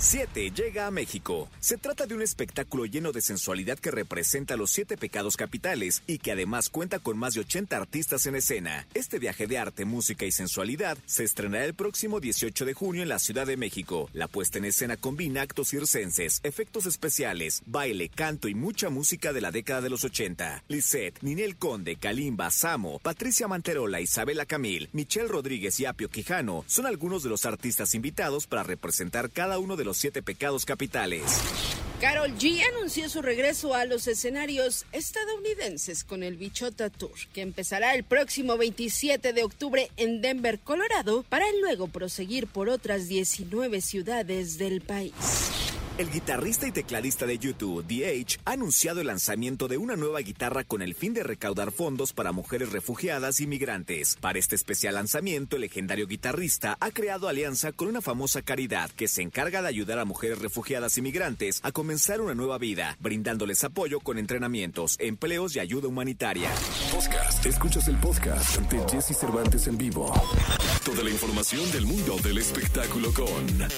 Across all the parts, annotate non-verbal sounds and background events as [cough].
7 llega a México. Se trata de un espectáculo lleno de sensualidad que representa los siete pecados capitales y que además cuenta con más de 80 artistas en escena. Este viaje de arte, música y sensualidad se estrenará el próximo 18 de junio en la Ciudad de México. La puesta en escena combina actos circenses, efectos especiales, baile, canto y mucha música de la década de los 80. Lisette, Ninel Conde, Kalimba, Samo, Patricia Manterola, Isabela Camil, Michelle Rodríguez y Apio Quijano son algunos de los artistas invitados para representar cada uno de los siete pecados capitales. Carol G anunció su regreso a los escenarios estadounidenses con el Bichota Tour, que empezará el próximo 27 de octubre en Denver, Colorado, para luego proseguir por otras 19 ciudades del país. El guitarrista y tecladista de YouTube, DH, ha anunciado el lanzamiento de una nueva guitarra con el fin de recaudar fondos para mujeres refugiadas y migrantes. Para este especial lanzamiento, el legendario guitarrista ha creado alianza con una famosa caridad que se encarga de ayudar a mujeres refugiadas y migrantes a comenzar una nueva vida, brindándoles apoyo con entrenamientos, empleos y ayuda humanitaria. Podcast. Escuchas el podcast de Jesse Cervantes en vivo. Toda la información del mundo del espectáculo con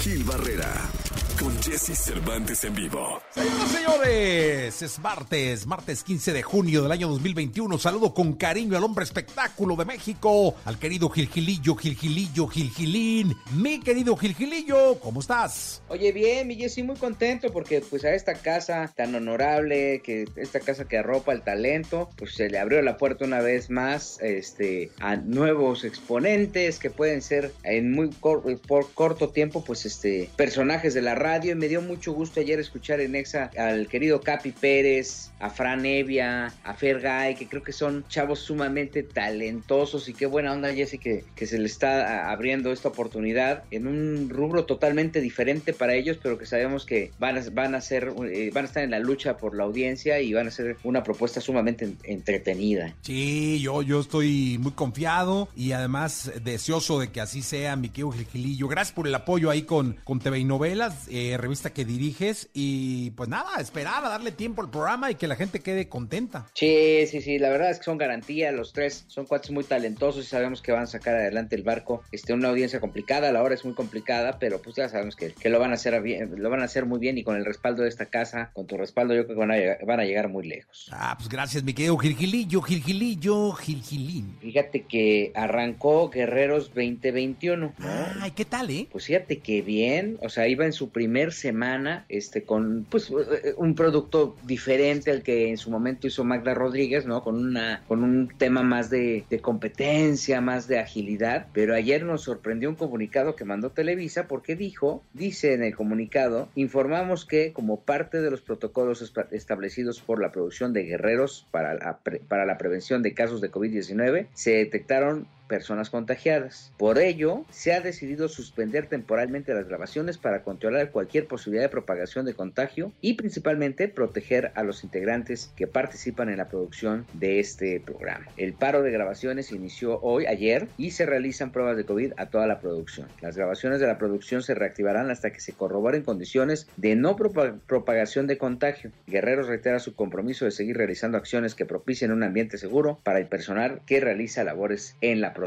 Gil Barrera. Con Jesse Cervantes en vivo. Señoras y señores, es martes, martes 15 de junio del año 2021. Saludo con cariño al hombre espectáculo de México, al querido Gilgilillo, Gilgilillo, Gilgilín. Mi querido Gilgilillo, ¿cómo estás? Oye, bien, mi Jesse, muy contento porque pues a esta casa tan honorable, que esta casa que arropa el talento, pues se le abrió la puerta una vez más este, a nuevos exponentes que pueden ser en muy cor- por corto tiempo, pues este, personajes de la radio. Y me dio mucho gusto ayer escuchar en Exa al querido Capi Pérez, a Fran Evia, a Fergay, que creo que son chavos sumamente talentosos y qué buena onda, Jesse, que, que se le está abriendo esta oportunidad en un rubro totalmente diferente para ellos, pero que sabemos que van a, van a ser, eh, van a estar en la lucha por la audiencia y van a ser una propuesta sumamente en- entretenida. Sí, yo, yo estoy muy confiado y además deseoso de que así sea, mi querido Gilgilillo. Gracias por el apoyo ahí con, con TV y Novelas, eh, revista que diriges. Y pues nada, esperar a darle tiempo al programa y que la gente quede contenta. Sí, sí, sí, la verdad es que son garantía, los tres son cuates muy talentosos y sabemos que van a sacar adelante el barco. Este, una audiencia complicada, la hora es muy complicada, pero pues ya sabemos que, que lo van a hacer bien, lo van a hacer muy bien y con el respaldo de esta casa, con tu respaldo, yo creo que van a llegar, van a llegar muy lejos. Ah, pues gracias, mi querido Gilgilillo, Gilgilillo, Gilgilín. Fíjate que arrancó Guerreros 2021, ¿no? Ay, ¿qué tal, eh? Pues fíjate que bien, o sea, iba en su primer semana, este, con, pues, eh, un producto diferente al que en su momento hizo Magda Rodríguez, ¿no? Con una, con un tema más de, competencia, más de agilidad, pero ayer nos sorprendió un comunicado que mandó Televisa porque dijo, dice en el comunicado, informamos que como parte de los protocolos establecidos por la producción de guerreros para la, pre- para la prevención de casos de COVID-19, se detectaron personas contagiadas. Por ello, se ha decidido suspender temporalmente las grabaciones para controlar cualquier posibilidad de propagación de contagio y principalmente proteger a los integrantes que participan en la producción de este programa. El paro de grabaciones inició hoy, ayer, y se realizan pruebas de COVID a toda la producción. Las grabaciones de la producción se reactivarán hasta que se corroboren condiciones de no propa- propagación de contagio. Guerreros reitera su compromiso de seguir realizando acciones que propicien un ambiente seguro para el personal que realiza labores en la producción.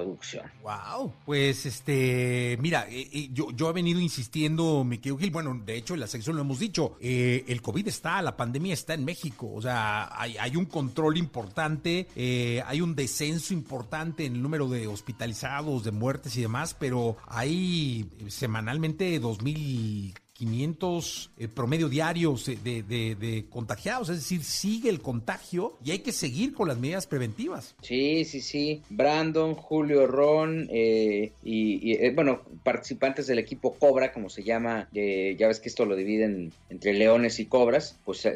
Wow. Pues este, mira, eh, eh, yo, yo he venido insistiendo, mi querido Gil, bueno, de hecho en la sección lo hemos dicho, eh, el COVID está, la pandemia está en México, o sea, hay, hay un control importante, hay un descenso importante en el número de hospitalizados, de muertes y demás, pero hay semanalmente 2000 500 eh, promedio diarios de, contagiados, es decir, sigue el contagio y hay que seguir con las medidas preventivas. Sí, sí, sí. Brandon, Julio Ron eh, y, eh, bueno, participantes del equipo Cobra, como se llama, ya ves que esto lo dividen entre leones y cobras, pues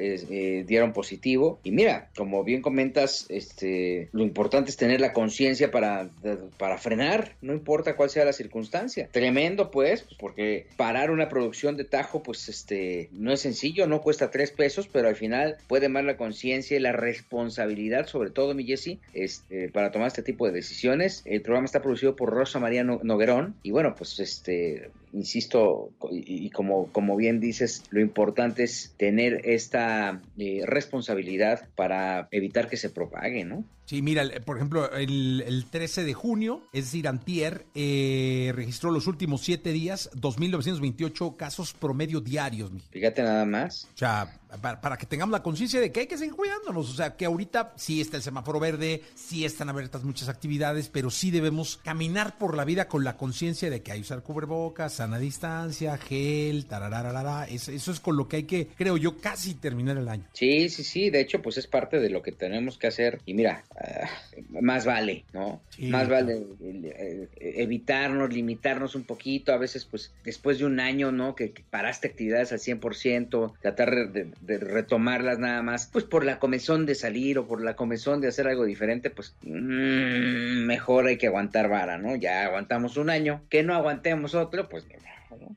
dieron positivo. Y mira, como bien comentas, este, lo importante es tener la conciencia para, para frenar, no importa cuál sea la circunstancia. Tremendo, pues, porque parar una producción de tajo, pues este, no es sencillo, no cuesta tres pesos, pero al final puede más la conciencia y la responsabilidad, sobre todo, mi Jesse, este, para tomar este tipo de decisiones. El programa está producido por Rosa María No- Noguerón y bueno, pues este, insisto, y, como, como bien dices, lo importante es tener esta eh, responsabilidad para evitar que se propague, ¿no? Sí, mira, por ejemplo, el, 13 de junio, es decir, Antier, eh, registró los últimos siete días 2.928 casos promedio diarios. Fíjate nada más. O sea, para, que tengamos la conciencia de que hay que seguir cuidándonos. O sea, que ahorita sí está el semáforo verde, sí están abiertas muchas actividades, pero sí debemos caminar por la vida con la conciencia de que hay que usar cubrebocas, sana distancia, gel, tarararara. Eso, eso es con lo que hay que, creo yo, casi terminar el año. Sí, sí, sí. De hecho, pues es parte de lo que tenemos que hacer. Y mira, Ah, más vale, ¿no? más vale eh, evitarnos, limitarnos un poquito, a veces pues después de un año, ¿no? Que, paraste actividades al 100%, tratar de, retomarlas nada más, pues por la comezón de salir o por la comezón de hacer algo diferente, pues mm, mejor hay que aguantar vara, ¿no? Ya aguantamos un año, que no aguantemos otro, pues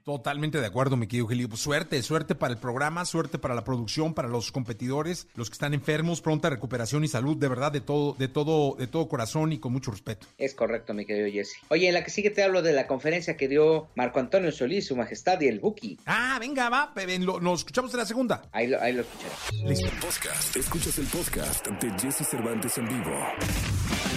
Totalmente de acuerdo, mi querido Gelio. Pues suerte, suerte para el programa, suerte para la producción, para los competidores, los que están enfermos, pronta recuperación y salud, de verdad, de todo, de todo, de todo corazón y con mucho respeto. Es correcto, mi querido Jesse. Oye, en la que sigue te hablo de la conferencia que dio Marco Antonio Solís, su majestad y el Buki. Ah, venga, va, nos escuchamos en la segunda. Ahí lo, ahí lo Listo. Podcast. Escuchas el podcast de Jesse Cervantes en vivo.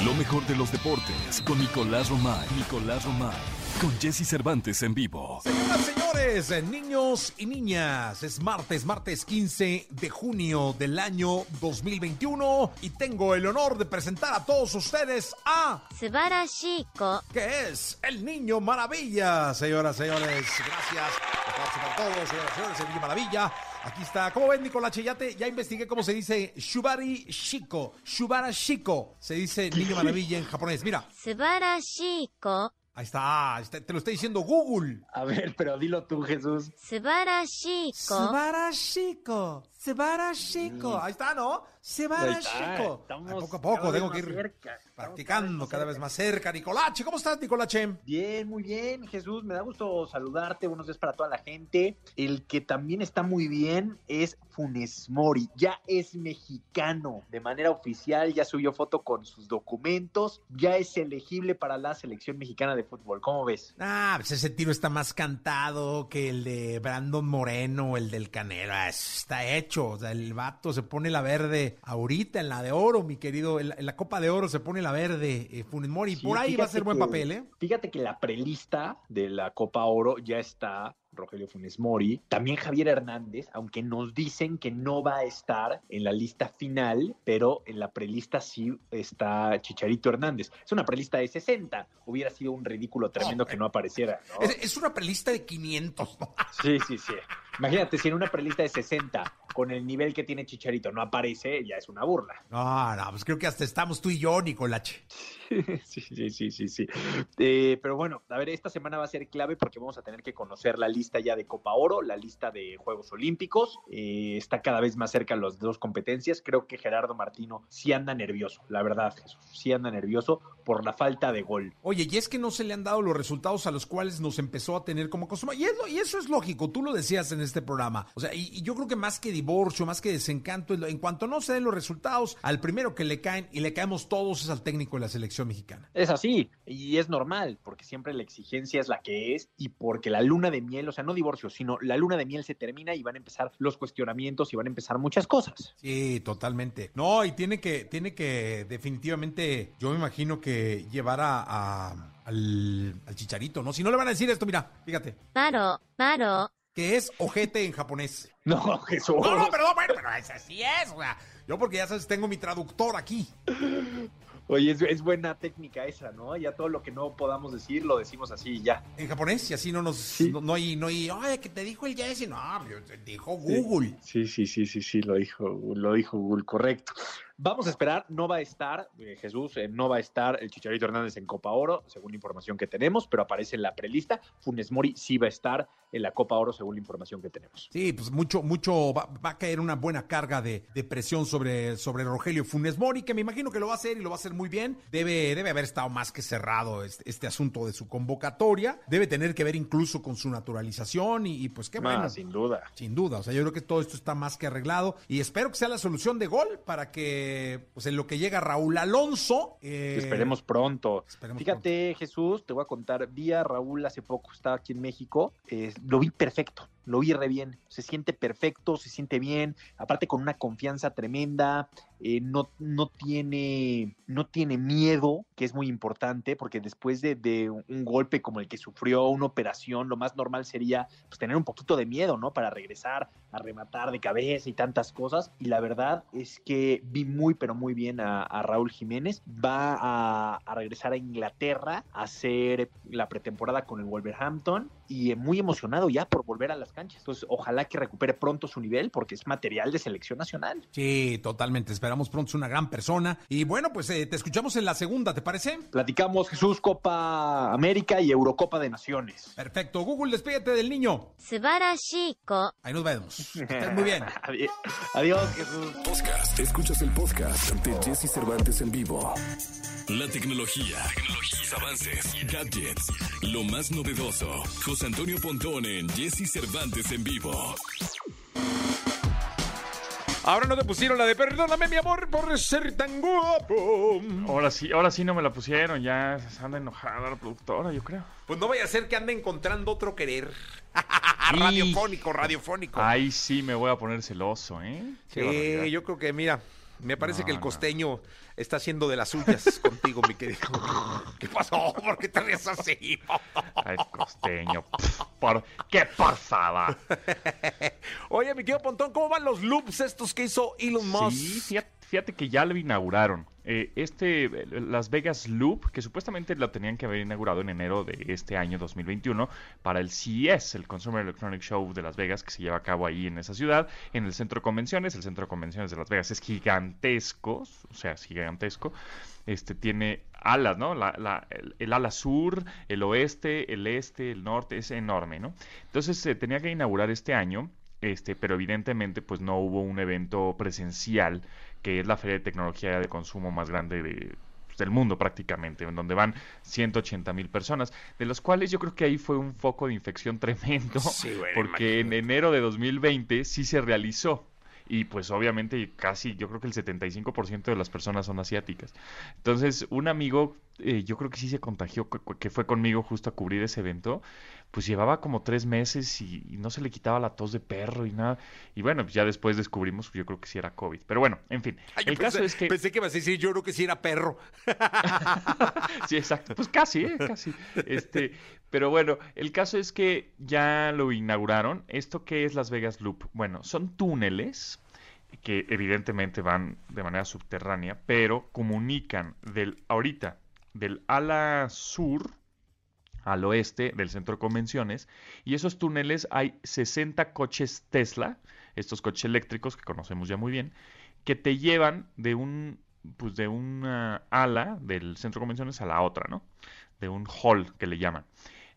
Lo mejor de los deportes con Nicolás Romay. Nicolás Romay con Jesse Cervantes en vivo. Señoras, señores, eh, niños y niñas, es martes, martes 15 de junio del año 2021 y tengo el honor de presentar a todos ustedes a Subarashiko, que es el niño maravilla, señoras, señores. Gracias. a todos, señoras, señores, el niño maravilla. Aquí está. ¿Cómo ven, Nicolache? Ya, ya investigué cómo se dice Shubari Shiko. Shubara Shiko. Se dice niño [laughs] maravilla en japonés. Mira. Subarashiko Ahí está, te lo está diciendo Google. A ver, pero dilo tú, Jesús. Subarashiko. Subarashiko. Subarashiko. Ahí está, ¿no? Subarashiko. Poco a poco, tengo que ir practicando cada vez más cerca. Nicolache, ¿cómo estás, Nicolache? Bien, muy bien, Jesús. Me da gusto saludarte. Buenos días para toda la gente. El que también está muy bien es Funes Mori. Ya es mexicano de manera oficial. Ya subió foto con sus documentos. Ya es elegible para la selección mexicana de fútbol. ¿Cómo ves? Ah, pues ese tiro está más cantado que el de Brandon Moreno, el del Canelo. Ah, está hecho. O sea, el vato se pone la verde ahorita en la de oro, mi querido. En la, Copa de Oro se pone la verde eh, Funes Mori. Por ahí va a ser buen papel, ¿eh? Fíjate que la prelista de la Copa Oro ya está Rogelio Funes Mori, también Javier Hernández, aunque nos dicen que no va a estar en la lista final, pero en la prelista sí está Chicharito Hernández. Es una prelista de 60, hubiera sido un ridículo tremendo que no apareciera. Es, una prelista de 500. Sí, sí, sí. Imagínate, si en una prelista de 60, con el nivel que tiene Chicharito, no aparece, ya es una burla. No, no, pues creo que hasta estamos tú y yo, Nicolache. [laughs] Sí, sí, sí, sí, sí. Eh, pero bueno, a ver, esta semana va a ser clave porque vamos a tener que conocer la lista ya de Copa Oro, la lista de Juegos Olímpicos. Eh, está cada vez más cerca las dos competencias. Creo que Gerardo Martino sí anda nervioso, la verdad, Jesús. Sí anda nervioso por la falta de gol. Oye, y es que no se le han dado los resultados a los cuales nos empezó a tener como costumbre. Y, y eso es lógico, tú lo decías en este programa. O sea, y, yo creo que más que divorcio, más que desencanto, en cuanto no se den los resultados, al primero que le caen y le caemos todos es al técnico de la selección mexicana. Es así, y es normal, porque siempre la exigencia es la que es y porque la luna de miel, o sea, no divorcio, sino la luna de miel se termina y van a empezar los cuestionamientos y van a empezar muchas cosas. Sí, totalmente. No, y tiene que, tiene que definitivamente, yo me imagino que llevar a, al, al, chicharito, ¿no? Si no le van a decir esto, mira, fíjate. Claro, claro que es ojete en japonés. [laughs] No, Jesús. No, no, perdón, bueno, pero así es. O sea, yo porque ya sabes, tengo mi traductor aquí. Oye, es, buena técnica esa, ¿no? Ya todo lo que no podamos decir lo decimos así y ya. En japonés, y así no nos. No, hay, no hay. Ay, que te dijo el Jesse. No, dijo Google. Sí, sí, sí, sí, sí, lo dijo, lo dijo Google, correcto. Vamos a esperar, no va a estar eh, Jesús, eh, no va a estar el Chicharito Hernández en Copa Oro, según la información que tenemos, pero aparece en la prelista. Funes Mori sí va a estar en la Copa Oro, según la información que tenemos. Sí, pues mucho mucho, va, va a caer una buena carga de, de presión sobre, sobre Rogelio Funes Mori, que me imagino que lo va a hacer y lo va a hacer muy bien. Debe, debe haber estado más que cerrado este, este asunto de su convocatoria. Debe tener que ver incluso con su naturalización y, y pues qué bueno. Ah, sin duda. Sin duda, o sea, yo creo que todo esto está más que arreglado y espero que sea la solución de gol para que, pues en lo que llega Raúl Alonso. eh, Esperemos pronto. esperemos Fíjate, Jesús, te voy a contar, vi a Raúl hace poco, estaba aquí en México, eh, lo vi perfecto, lo vi re bien, se siente perfecto, se siente bien, aparte con una confianza tremenda, eh, no, no, tiene, no tiene miedo, que es muy importante, porque después de, de un golpe como el que sufrió, una operación, lo más normal sería pues, tener un poquito de miedo, ¿no? Para regresar a rematar de cabeza y tantas cosas, y la verdad es que vi muy, pero muy bien a, Raúl Jiménez, va a, a regresar a Inglaterra a hacer la pretemporada con el Wolverhampton y eh, muy emocionado ya por volver a las canchas. Entonces, ojalá que recupere pronto su nivel porque es material de selección nacional. Sí, totalmente. Esperamos pronto es una gran persona. Y bueno, pues eh, te escuchamos en la segunda, ¿te parece? Platicamos Jesús Copa América y Eurocopa de Naciones. Perfecto. Google, despídete del niño. Chico. Ahí nos vemos. Estás muy bien. [laughs] Adiós, Jesús. Podcast. Escuchas el podcast de Jesse Cervantes en vivo. La tecnología, tecnología, avances, gadgets, lo más novedoso. Antonio Pontón en Jesse Cervantes en vivo. Ahora no te pusieron la de perdóname, mi amor, por ser tan guapo. Ahora sí, ahora sí no me la pusieron, ya se anda enojada la productora, yo creo. Pues no vaya a ser que ande encontrando otro querer. [laughs] radiofónico, radiofónico. Ahí sí me voy a poner celoso, ¿eh? Sí, yo creo que, mira, me parece No, que el no. costeño está haciendo de las suyas [laughs] contigo, mi querido. ¿Qué pasó? ¿Por qué te ríes así? [laughs] Ay, costeño. por, ¿Qué pasaba? [laughs] Oye, mi querido Pontón, ¿cómo van los loops estos que hizo Elon Musk? Sí, fíjate, fíjate que ya lo inauguraron. Eh, este, eh, Las Vegas Loop, que supuestamente lo tenían que haber inaugurado en enero de este año 2021 para el CES, el Consumer Electronic Show de Las Vegas, que se lleva a cabo ahí en esa ciudad, en el centro de convenciones. El centro de convenciones de Las Vegas es gigantesco, o sea, es gigantesco. Este tiene alas, ¿no? La- la- el, el ala sur, el oeste, el este, el norte, es enorme, ¿no? Entonces se tenía que inaugurar este año, este, pero evidentemente pues no hubo un evento presencial, que es la feria de tecnología de consumo más grande de, pues, del mundo prácticamente, en donde van 180 mil personas, de los cuales yo creo que ahí fue un foco de infección tremendo, Sí, porque en enero de 2020 sí se realizó. Y pues obviamente casi, yo creo que el 75% de las personas son asiáticas. Entonces, un amigo, eh, yo creo que sí se contagió, que, que fue conmigo justo a cubrir ese evento, pues llevaba como tres meses y, y no se le quitaba la tos de perro y nada. Y bueno, pues ya después descubrimos, yo creo que sí era COVID. Pero bueno, en fin, Ay, el caso es que... Pensé que ibas a decir, yo creo que sí era perro. [laughs] Sí, exacto. Pues casi, ¿eh? Casi. [laughs] Este, pero bueno, el caso es que ya lo inauguraron. ¿Esto qué es Las Vegas Loop? Bueno, son túneles que evidentemente van de manera subterránea, pero comunican del ahorita del ala sur al oeste del centro de convenciones y esos túneles hay 60 coches Tesla, estos coches eléctricos que conocemos ya muy bien, que te llevan de un pues de una ala del centro convenciones a la otra, ¿no? De un hall que le llaman.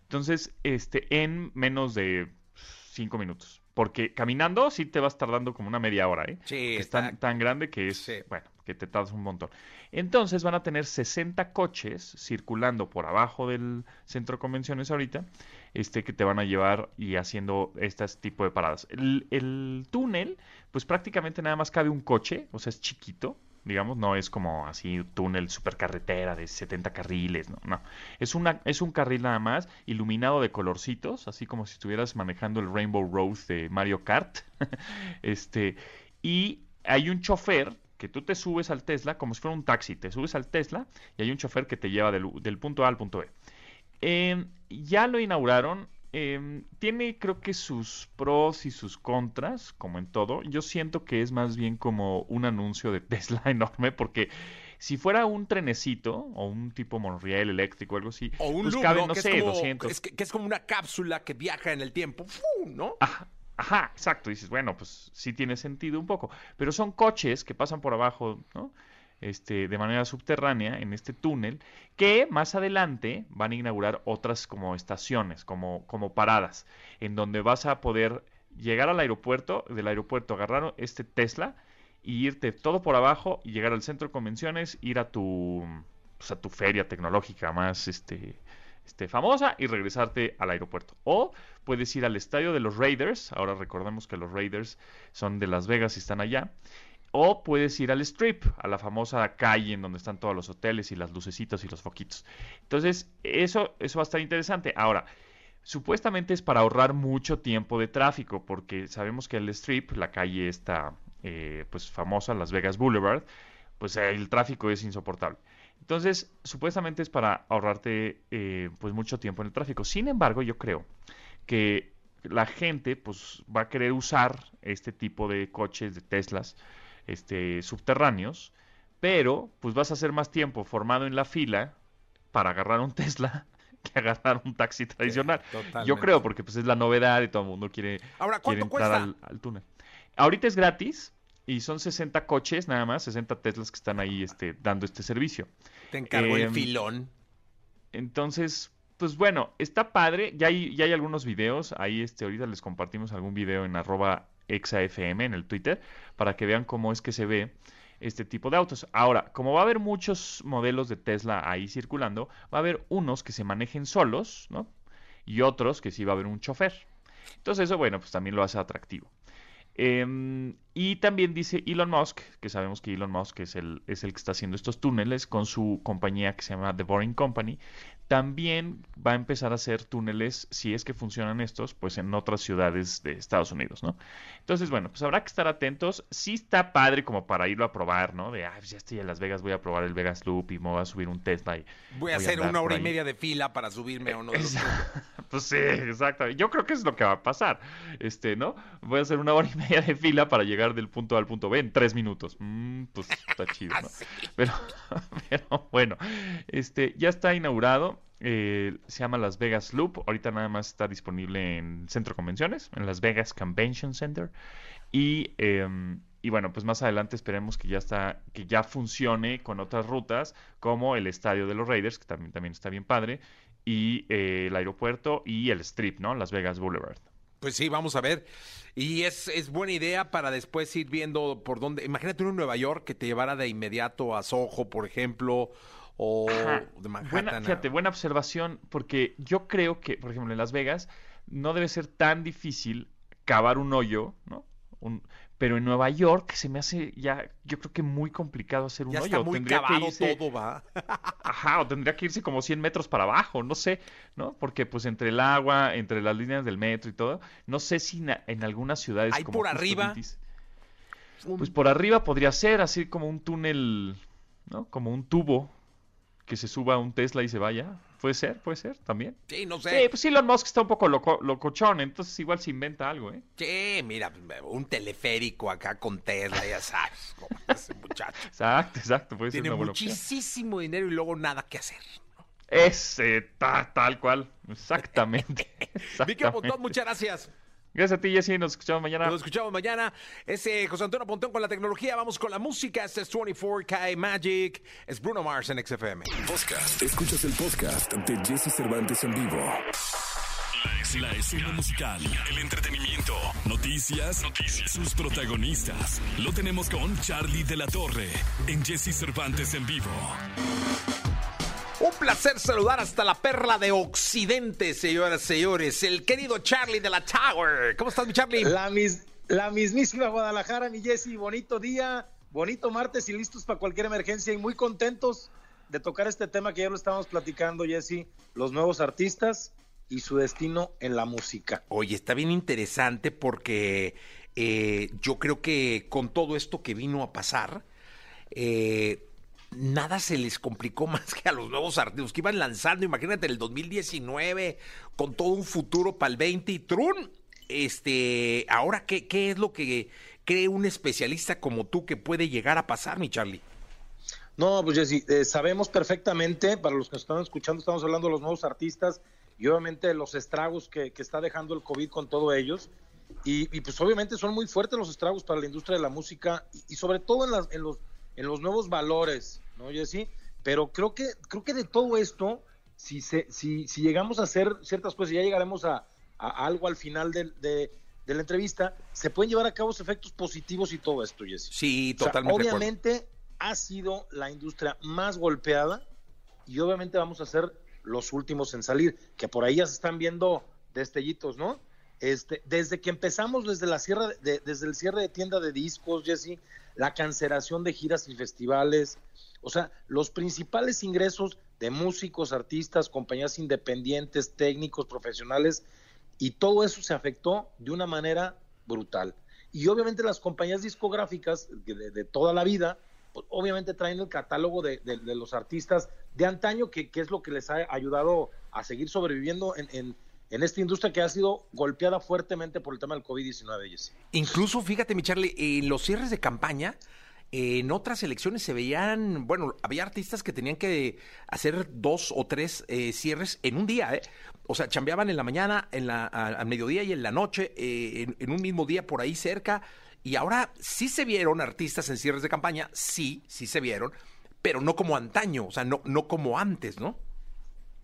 Entonces, este, en menos de cinco minutos. Porque caminando sí te vas tardando como una media hora, ¿eh? Sí, es tan, tan grande que es, Sí. bueno, que te tardas un montón. Entonces van a tener 60 coches circulando por abajo del centro de convenciones ahorita, este, que te van a llevar y haciendo estas tipo de paradas. El, el túnel, pues prácticamente nada más cabe un coche, o sea, es chiquito, digamos, no es como así túnel supercarretera de 70 carriles, no, no. Es, una, es un carril nada más, iluminado de colorcitos, así como si estuvieras manejando el Rainbow Road de Mario Kart. [laughs] este, y hay un chofer que tú te subes al Tesla como si fuera un taxi, te subes al Tesla y hay un chofer que te lleva del, punto A al punto B. Ya lo inauguraron. Eh, tiene creo que sus pros y sus contras, como en todo. Yo siento que es más bien como un anuncio de [laughs] Tesla enorme, porque si fuera un trenecito o un tipo monorriel eléctrico o algo así, O un pues loop, caben, ¿no? no que, sé, es como, 200. es que, que es como una cápsula que viaja en el tiempo. ¡Fu! ¿No? Ajá, ajá, exacto. Dices, bueno, pues sí tiene sentido un poco. Pero son coches que pasan por abajo, ¿no? Este, de manera subterránea en este túnel, que más adelante van a inaugurar otras como estaciones, como, como paradas, en donde vas a poder llegar al aeropuerto, del aeropuerto agarrar este Tesla y irte todo por abajo y llegar al centro de convenciones, ir a tu, pues, tu feria tecnológica más este, este, famosa y regresarte al aeropuerto. O puedes ir al estadio de los Raiders, ahora recordemos que los Raiders son de Las Vegas y están allá. O puedes ir al Strip, a la famosa calle en donde están todos los hoteles y las lucecitas y los foquitos. Entonces, eso, eso va a estar interesante. Ahora, supuestamente es para ahorrar mucho tiempo de tráfico, porque sabemos que el Strip, la calle esta eh, pues famosa, Las Vegas Boulevard, pues el tráfico es insoportable. Entonces, supuestamente es para ahorrarte eh, pues mucho tiempo en el tráfico. Sin embargo, yo creo que la gente pues va a querer usar este tipo de coches de Teslas este, subterráneos, pero pues vas a hacer más tiempo formado en la fila para agarrar un [laughs] Tesla que agarrar un taxi tradicional. Yo creo, porque pues es la novedad y todo el mundo quiere, Ahora, quiere ¿cuánto entrar cuesta? al, al túnel. Ahorita es gratis y son 60 coches nada más, 60 Teslas que están ahí este, dando este servicio. Te encargó el Em, filón. Entonces, pues bueno, está padre. Ya hay, ya hay algunos videos. Ahí este, ahorita les compartimos algún video en arroba exafm en el Twitter para que vean cómo es que se ve este tipo de autos. Ahora, como va a haber muchos modelos de Tesla ahí circulando, va a haber unos que se manejen solos, ¿no? Y otros que sí va a haber un chofer. Entonces eso, bueno, pues también lo hace atractivo. Em, y también dice Elon Musk, que sabemos que Elon Musk es el, es el que está haciendo estos túneles con su compañía que se llama The Boring Company. También va a empezar a hacer túneles, si es que funcionan estos, pues en otras ciudades de Estados Unidos, ¿no? Entonces, bueno, pues habrá que estar atentos. Sí está padre como para irlo a probar, ¿no? De, ah, pues ya estoy en Las Vegas, voy a probar el Vegas Loop y me voy a subir un Tesla. Y Voy a hacer una hora y media de fila para subirme a uno de los... [laughs] Pues sí, exacto. Yo creo que es lo que va a pasar. Este, ¿no? Voy a hacer una hora y [laughs] media de fila para llegar del punto A al punto B en tres minutos. Mm, pues está chido, ¿no? [laughs] Pero, pero bueno, este, ya está inaugurado. Eh, se llama Las Vegas Loop. Ahorita nada más está disponible en Centro Convenciones, en Las Vegas Convention Center. Y, em, y bueno, pues más adelante esperemos que ya está, que ya funcione con otras rutas, como el estadio de los Raiders, que también, también está bien padre, y eh, el aeropuerto y el strip, ¿no? Las Vegas Boulevard. Pues sí, vamos a ver. Y es, es buena idea para después ir viendo por dónde. Imagínate uno en Nueva York que te llevara de inmediato a Soho, por ejemplo, o Ajá. de Manhattan. Buena, fíjate, buena observación, porque yo creo que, por ejemplo, en Las Vegas no debe ser tan difícil cavar un hoyo, ¿no? Un- pero en Nueva York se me hace ya, yo creo que muy complicado hacer un Ya hoyo. está muy Tendría que irse- todo, va. [laughs] Ajá, o tendría que irse como 100 metros para abajo, no sé, ¿no? Porque pues entre el agua, entre las líneas del metro y todo, no sé si na- en algunas ciudades como por arriba. Pues por arriba podría ser así como un túnel, ¿no? Como un tubo que se suba a un Tesla y se vaya. Puede ser, puede ser también. Sí, no Sí, sé. pues Elon Musk está un poco loco, locochón, entonces igual se inventa algo, ¿eh? Sí, mira, un teleférico acá con Tesla, ya sabes cómo es ese muchacho. Exacto, exacto, puede Tiene ser una muchísimo dinero y luego nada que hacer. Ese, ta- tal cual, exactamente. [laughs] Vicky Pontón, exactamente. muchas gracias. Gracias a ti, Jessy, nos escuchamos mañana. Nos escuchamos mañana. Ese José Antonio Pontón con la tecnología. Vamos con la música. Este es 24K Magic. Es Bruno Mars en XFM. Podcast. Escuchas el podcast de Jesse Cervantes en vivo. La, es- la escena musical, el entretenimiento, noticias, noticias, sus protagonistas. Lo tenemos con Charlie de la Torre en Jesse Cervantes en vivo. Un placer saludar hasta la perla de Occidente, señoras y señores. El querido Charlie de la Tower. ¿Cómo estás, mi Charlie? La, mis- la mismísima Guadalajara, mi Jessy, bonito día, bonito martes y listos para cualquier emergencia y muy contentos de tocar este tema que ya lo estábamos platicando, Jessy, los nuevos artistas y su destino en la música. Oye, está bien interesante porque eh, yo creo que con todo esto que vino a pasar, eh, nada se les complicó [laughs] más que a los nuevos artistas que iban lanzando. Imagínate el 2019 con todo un futuro para el 20 y trun. Este, ahora, ¿qué, ¿qué es lo que cree un especialista como tú que puede llegar a pasar, mi Charlie? No, pues Jessy, eh, sabemos perfectamente, para los que nos están escuchando, estamos hablando de los nuevos artistas y obviamente los estragos que, está dejando el COVID con todos ellos. Y, pues obviamente son muy fuertes los estragos para la industria de la música y, y sobre todo en, en, los, en los nuevos valores, ¿no, Jessy? Pero creo que, creo que de todo esto, si, se, si, si llegamos a hacer ciertas cosas, ya llegaremos a, a algo al final de, de, de la entrevista, se pueden llevar a cabo efectos positivos y todo esto, Jesse. Sí, O sea, totalmente. obviamente ha sido la industria más golpeada y obviamente vamos a ser los últimos en salir, que por ahí ya se están viendo destellitos, ¿no? Este, desde que empezamos desde la cierre de- desde el cierre de tienda de discos, Jesse, la cancelación de giras y festivales, o sea, los principales ingresos de músicos, artistas, compañías independientes, técnicos, profesionales, y todo eso se afectó de una manera brutal. Y obviamente las compañías discográficas de, toda la vida, pues, obviamente traen el catálogo de, los artistas de antaño, que, es lo que les ha ayudado a seguir sobreviviendo en, en- en esta industria que ha sido golpeada fuertemente por el tema del COVID-19, Jesse. Incluso, fíjate, mi Charlie, en los cierres de campaña, en otras elecciones se veían, bueno, había artistas que tenían que hacer dos o tres eh, cierres en un día, ¿eh? O sea, chambeaban en la mañana, en la, al mediodía y en la noche, eh, en, en un mismo día por ahí cerca. Y ahora sí se vieron artistas en cierres de campaña, sí, sí se vieron, pero no como antaño, o sea, no, no como antes, ¿no?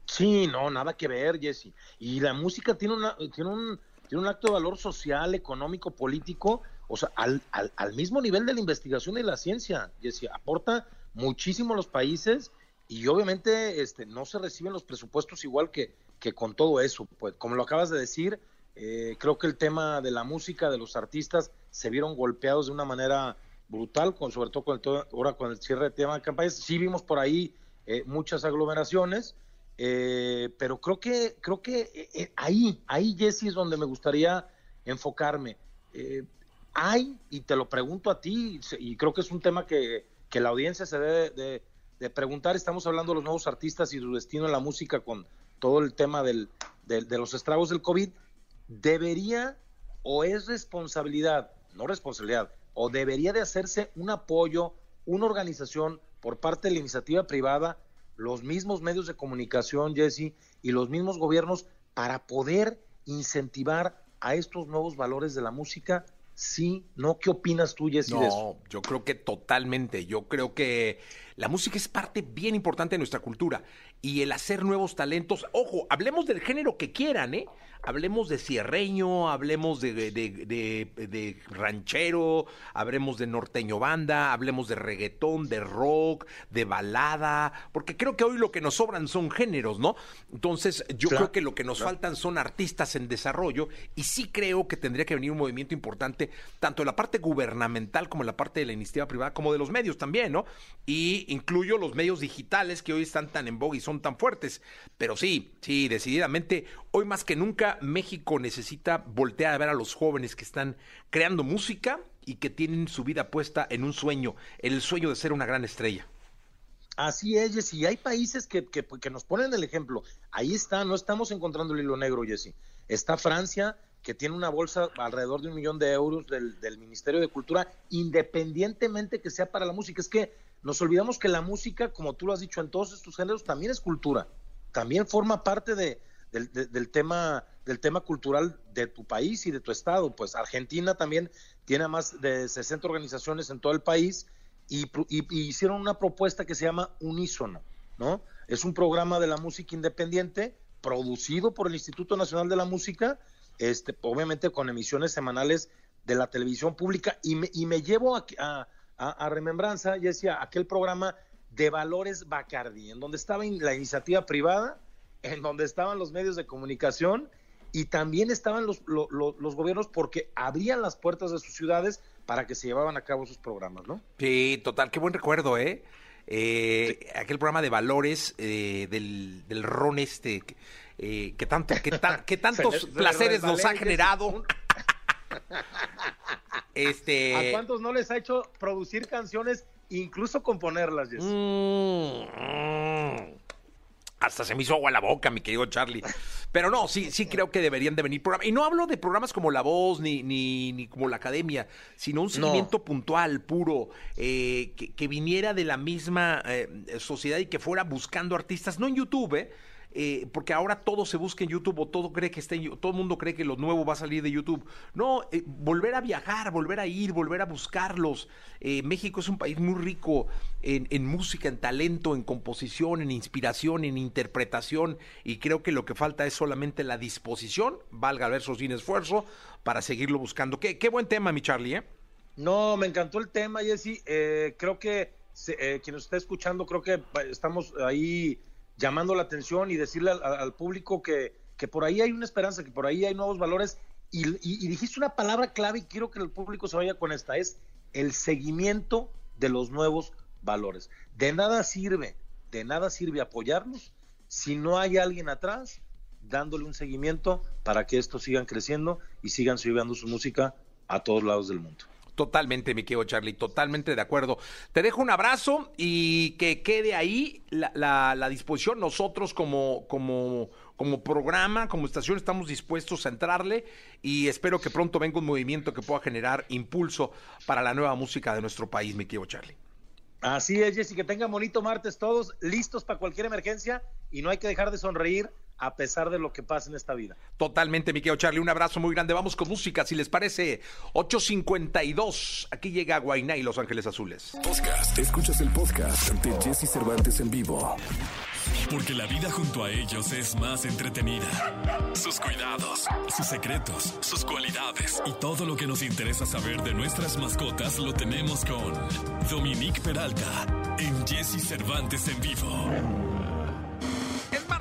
Sí, no, nada que ver, Jesse. Y la música tiene, una, tiene, un, tiene un acto de valor social, económico, político, o sea, al, al, al mismo nivel de la investigación y la ciencia, Jesse. Aporta muchísimo a los países y obviamente este, no se reciben los presupuestos igual que, que con todo eso. Pues como lo acabas de decir, eh, creo que el tema de la música, de los artistas, se vieron golpeados de una manera brutal, con, sobre todo con el, ahora con el cierre de tema de campañas. Sí vimos por ahí eh, muchas aglomeraciones, eh, pero creo que, creo que eh, eh, ahí, ahí, Jesse, es donde me gustaría enfocarme. Eh, hay, y te lo pregunto a ti, y creo que es un tema que, que la audiencia se debe de, preguntar, estamos hablando de los nuevos artistas y su destino en la música con todo el tema del- de los estragos del COVID, ¿debería o es responsabilidad, no responsabilidad, o debería de hacerse un apoyo, una organización por parte de la iniciativa privada, los mismos medios de comunicación, Jesse, y los mismos gobiernos para poder incentivar a estos nuevos valores de la música? Sí, ¿no? ¿Qué opinas tú, Jesse, de eso? No, yo creo que totalmente. Yo creo que la música es parte bien importante de nuestra cultura. Y el hacer nuevos talentos, ojo, hablemos del género que quieran, ¿eh? Hablemos de cierreño, hablemos de, de- de- de ranchero, hablemos de norteño banda, hablemos de reggaetón, de rock, de balada, porque creo que hoy lo que nos sobran son géneros, ¿no? Entonces, yo Claro, creo que lo que nos faltan son artistas en desarrollo y sí creo que tendría que venir un movimiento importante, tanto en la parte gubernamental como en la parte de la iniciativa privada, como de los medios también, ¿no? Y incluyo los medios digitales que hoy están tan en boga y son tan fuertes. Pero sí, sí, decididamente, hoy más que nunca México necesita voltear a ver a los jóvenes que están creando música y que tienen su vida puesta en un sueño, el sueño de ser una gran estrella. Así es, Jesse. Y hay países que, que- nos ponen el ejemplo. Ahí está, no estamos encontrando el hilo negro, Jesse. Está Francia, que tiene una bolsa alrededor de un millón de euros del, del Ministerio de Cultura, independientemente que sea para la música. Es que nos olvidamos que la música, como tú lo has dicho en todos estos géneros, también es cultura. También forma parte de, del, de- del tema del tema cultural de tu país y de tu estado. Pues Argentina también tiene más de 60 organizaciones en todo el país y, hicieron una propuesta que se llama Unísono, ¿no? Es un programa de la música independiente producido por el Instituto Nacional de la Música, este, obviamente con emisiones semanales de la televisión pública y me, y me llevo a, a, a- remembranza, ya decía, aquel programa de Valores Bacardi, en donde estaba la iniciativa privada, en donde estaban los medios de comunicación y también estaban los, lo- lo- los gobiernos porque abrían las puertas de sus ciudades para que se llevaban a cabo sus programas, ¿no? Sí, total, qué buen recuerdo, ¿eh? Eh, Aquel programa de valores eh, del, del ron este, que, eh, que tanto, que, ta- [laughs] que tantos Se se placeres nos ha generado. [laughs] ¿A este. cuántos no les ha hecho producir canciones, incluso componerlas, Jess? Mm, mm. Hasta se me hizo agua la boca, mi querido Charlie. Pero no, sí, sí creo que deberían de venir programas. Y no hablo de programas como La Voz ni, ni, ni como La Academia, sino un seguimiento puntual, puro, eh, que, que viniera de la misma eh, sociedad y que fuera buscando artistas, no en YouTube, ¿eh? Eh, porque ahora todo se busca en YouTube o todo cree que está en todo el mundo cree que lo nuevo va a salir de YouTube. No, eh, volver a viajar, volver a ir, volver a buscarlos. Eh, México es un país muy rico en, música, en talento, en composición, en inspiración, en interpretación, y creo que lo que falta es solamente la disposición, valga verso sin esfuerzo, para seguirlo buscando. Qué, qué buen tema, mi Charlie, ¿eh? No, me encantó el tema, Jesse. Creo que quien nos está escuchando, creo que estamos ahí llamando la atención y decirle al, público que, que por ahí hay una esperanza, que por ahí hay nuevos valores. Y, dijiste una palabra clave y quiero que el público se vaya con esta, es el seguimiento de los nuevos valores. De nada sirve, de nada sirve apoyarlos si no hay alguien atrás dándole un seguimiento para que estos sigan creciendo y sigan llevando su música a todos lados del mundo. Totalmente, mi querido Charlie, totalmente de acuerdo. Te dejo un abrazo y que quede ahí la, disposición. Nosotros como, como, como programa, como estación, estamos dispuestos a entrarle y espero que pronto venga un movimiento que pueda generar impulso para la nueva música de nuestro país, mi querido Charlie. Así es, Jessy, que tengan bonito martes todos, listos para cualquier emergencia y no hay que dejar de sonreír a pesar de lo que pasa en esta vida. Totalmente, mi querido Charlie, un abrazo muy grande. Vamos con música, si les parece. 8.52, aquí llega Guainá y Los Ángeles Azules. Podcast. Escuchas el podcast de Jesse Cervantes en vivo. Porque la vida junto a ellos es más entretenida. Sus cuidados, sus secretos, sus cualidades y todo lo que nos interesa saber de nuestras mascotas lo tenemos con Dominique Peralta en Jesse Cervantes en vivo.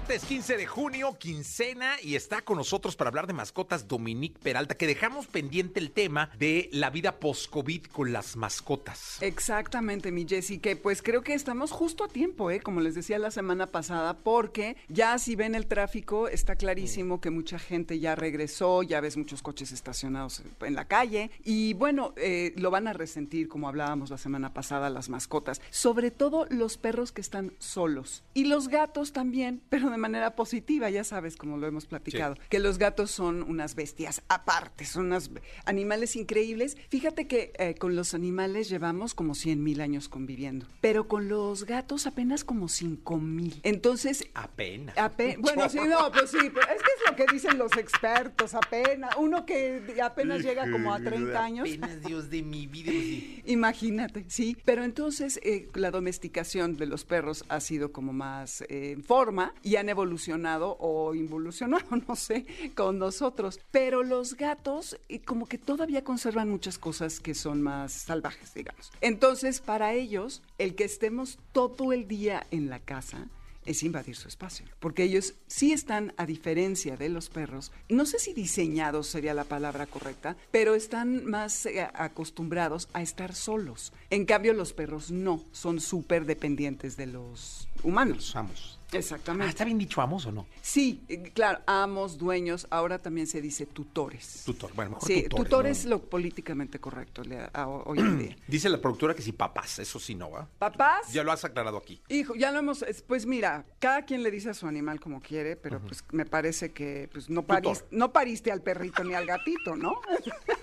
Es martes 15 de junio, quincena, y está con nosotros para hablar de mascotas Dominique Peralta, que dejamos pendiente el tema de la vida post-COVID con las mascotas. Exactamente, mi Jessy, que pues creo que estamos justo a tiempo, ¿eh? como les decía la semana pasada, porque ya si ven el tráfico, está clarísimo que mucha gente ya regresó, ya ves muchos coches estacionados en la calle, y bueno, eh, lo van a resentir, como hablábamos la semana pasada, las mascotas, sobre todo los perros que están solos, y los gatos también, [laughs] pero de manera positiva, ya sabes, como lo hemos platicado, que los gatos son unas bestias aparte, son unos animales increíbles. Fíjate que eh, con los animales llevamos como 100 mil años conviviendo, pero con los gatos apenas como 5 mil. Entonces, Apenas. ape- [laughs] bueno, sí, no, pues sí, pero es que es lo que dicen los expertos, apenas, uno que apenas llega como a 30 años. Apenas, Dios de mi vida. sí. [laughs] Imagínate, sí. Pero entonces eh, la domesticación de los perros ha sido como más eh, en forma y han evolucionado o involucionado, [laughs] no sé, con nosotros. Pero los gatos eh, como que todavía conservan muchas cosas que son más salvajes, digamos. Entonces, para ellos, el que estemos todo el día en la casa es invadir su espacio, porque ellos sí están, a diferencia de los perros, no sé si diseñados sería la palabra correcta, pero están más eh, acostumbrados a estar solos. En cambio, los perros no, son súper dependientes de los humanos. Los amos. Exactamente. Ah, ¿Está bien dicho amos o no? Sí, eh, claro, amos, dueños, ahora también se dice tutores. Tutor, bueno, mejor Sí, tutores, tutor ¿no? es lo políticamente correcto le- a- hoy en día. [clears throat] Dice la productora que sí, papás, eso sí no, ¿va? ¿Papás? Ya lo has aclarado aquí. Hijo, ya lo hemos, es- pues mira, cada quien le dice a su animal como quiere, pero pues me parece que pues no, paris- no pariste al perrito ni al gatito, ¿no? [laughs]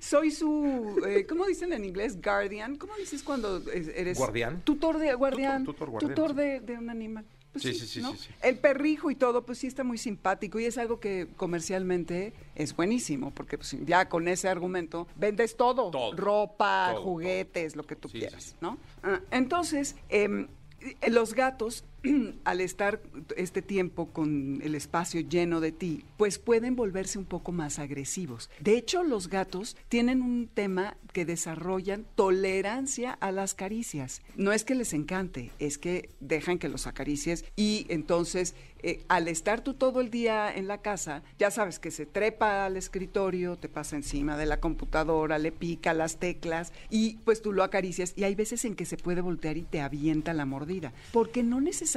Soy su, eh, ¿cómo dicen en inglés? Guardian. ¿Cómo dices cuando es- eres? ¿Guardián? Tutor de guardián. Tutor- tutor guardián, Tutor de, de un animal. Pues Sí, sí, sí, ¿no? sí, sí. El perrijo y todo, pues sí está muy simpático y es algo que comercialmente es buenísimo, porque pues, ya con ese argumento vendes todo, Todo. ropa, Todo, juguetes, lo que tú Sí, quieras. ¿no? Ah, entonces, em, eh, los gatos, [clears throat] al estar este tiempo con el espacio lleno de ti, pues pueden volverse un poco más agresivos. De hecho, los gatos tienen un tema que desarrollan tolerancia a las caricias. No es que les encante, es que dejan que los acaricies y entonces eh, al estar tú todo el día en la casa, ya sabes que se trepa al escritorio, te pasa encima de la computadora, le pica las teclas y pues tú lo acaricias y hay veces en que se puede voltear y te avienta la mordida, porque no necesariamente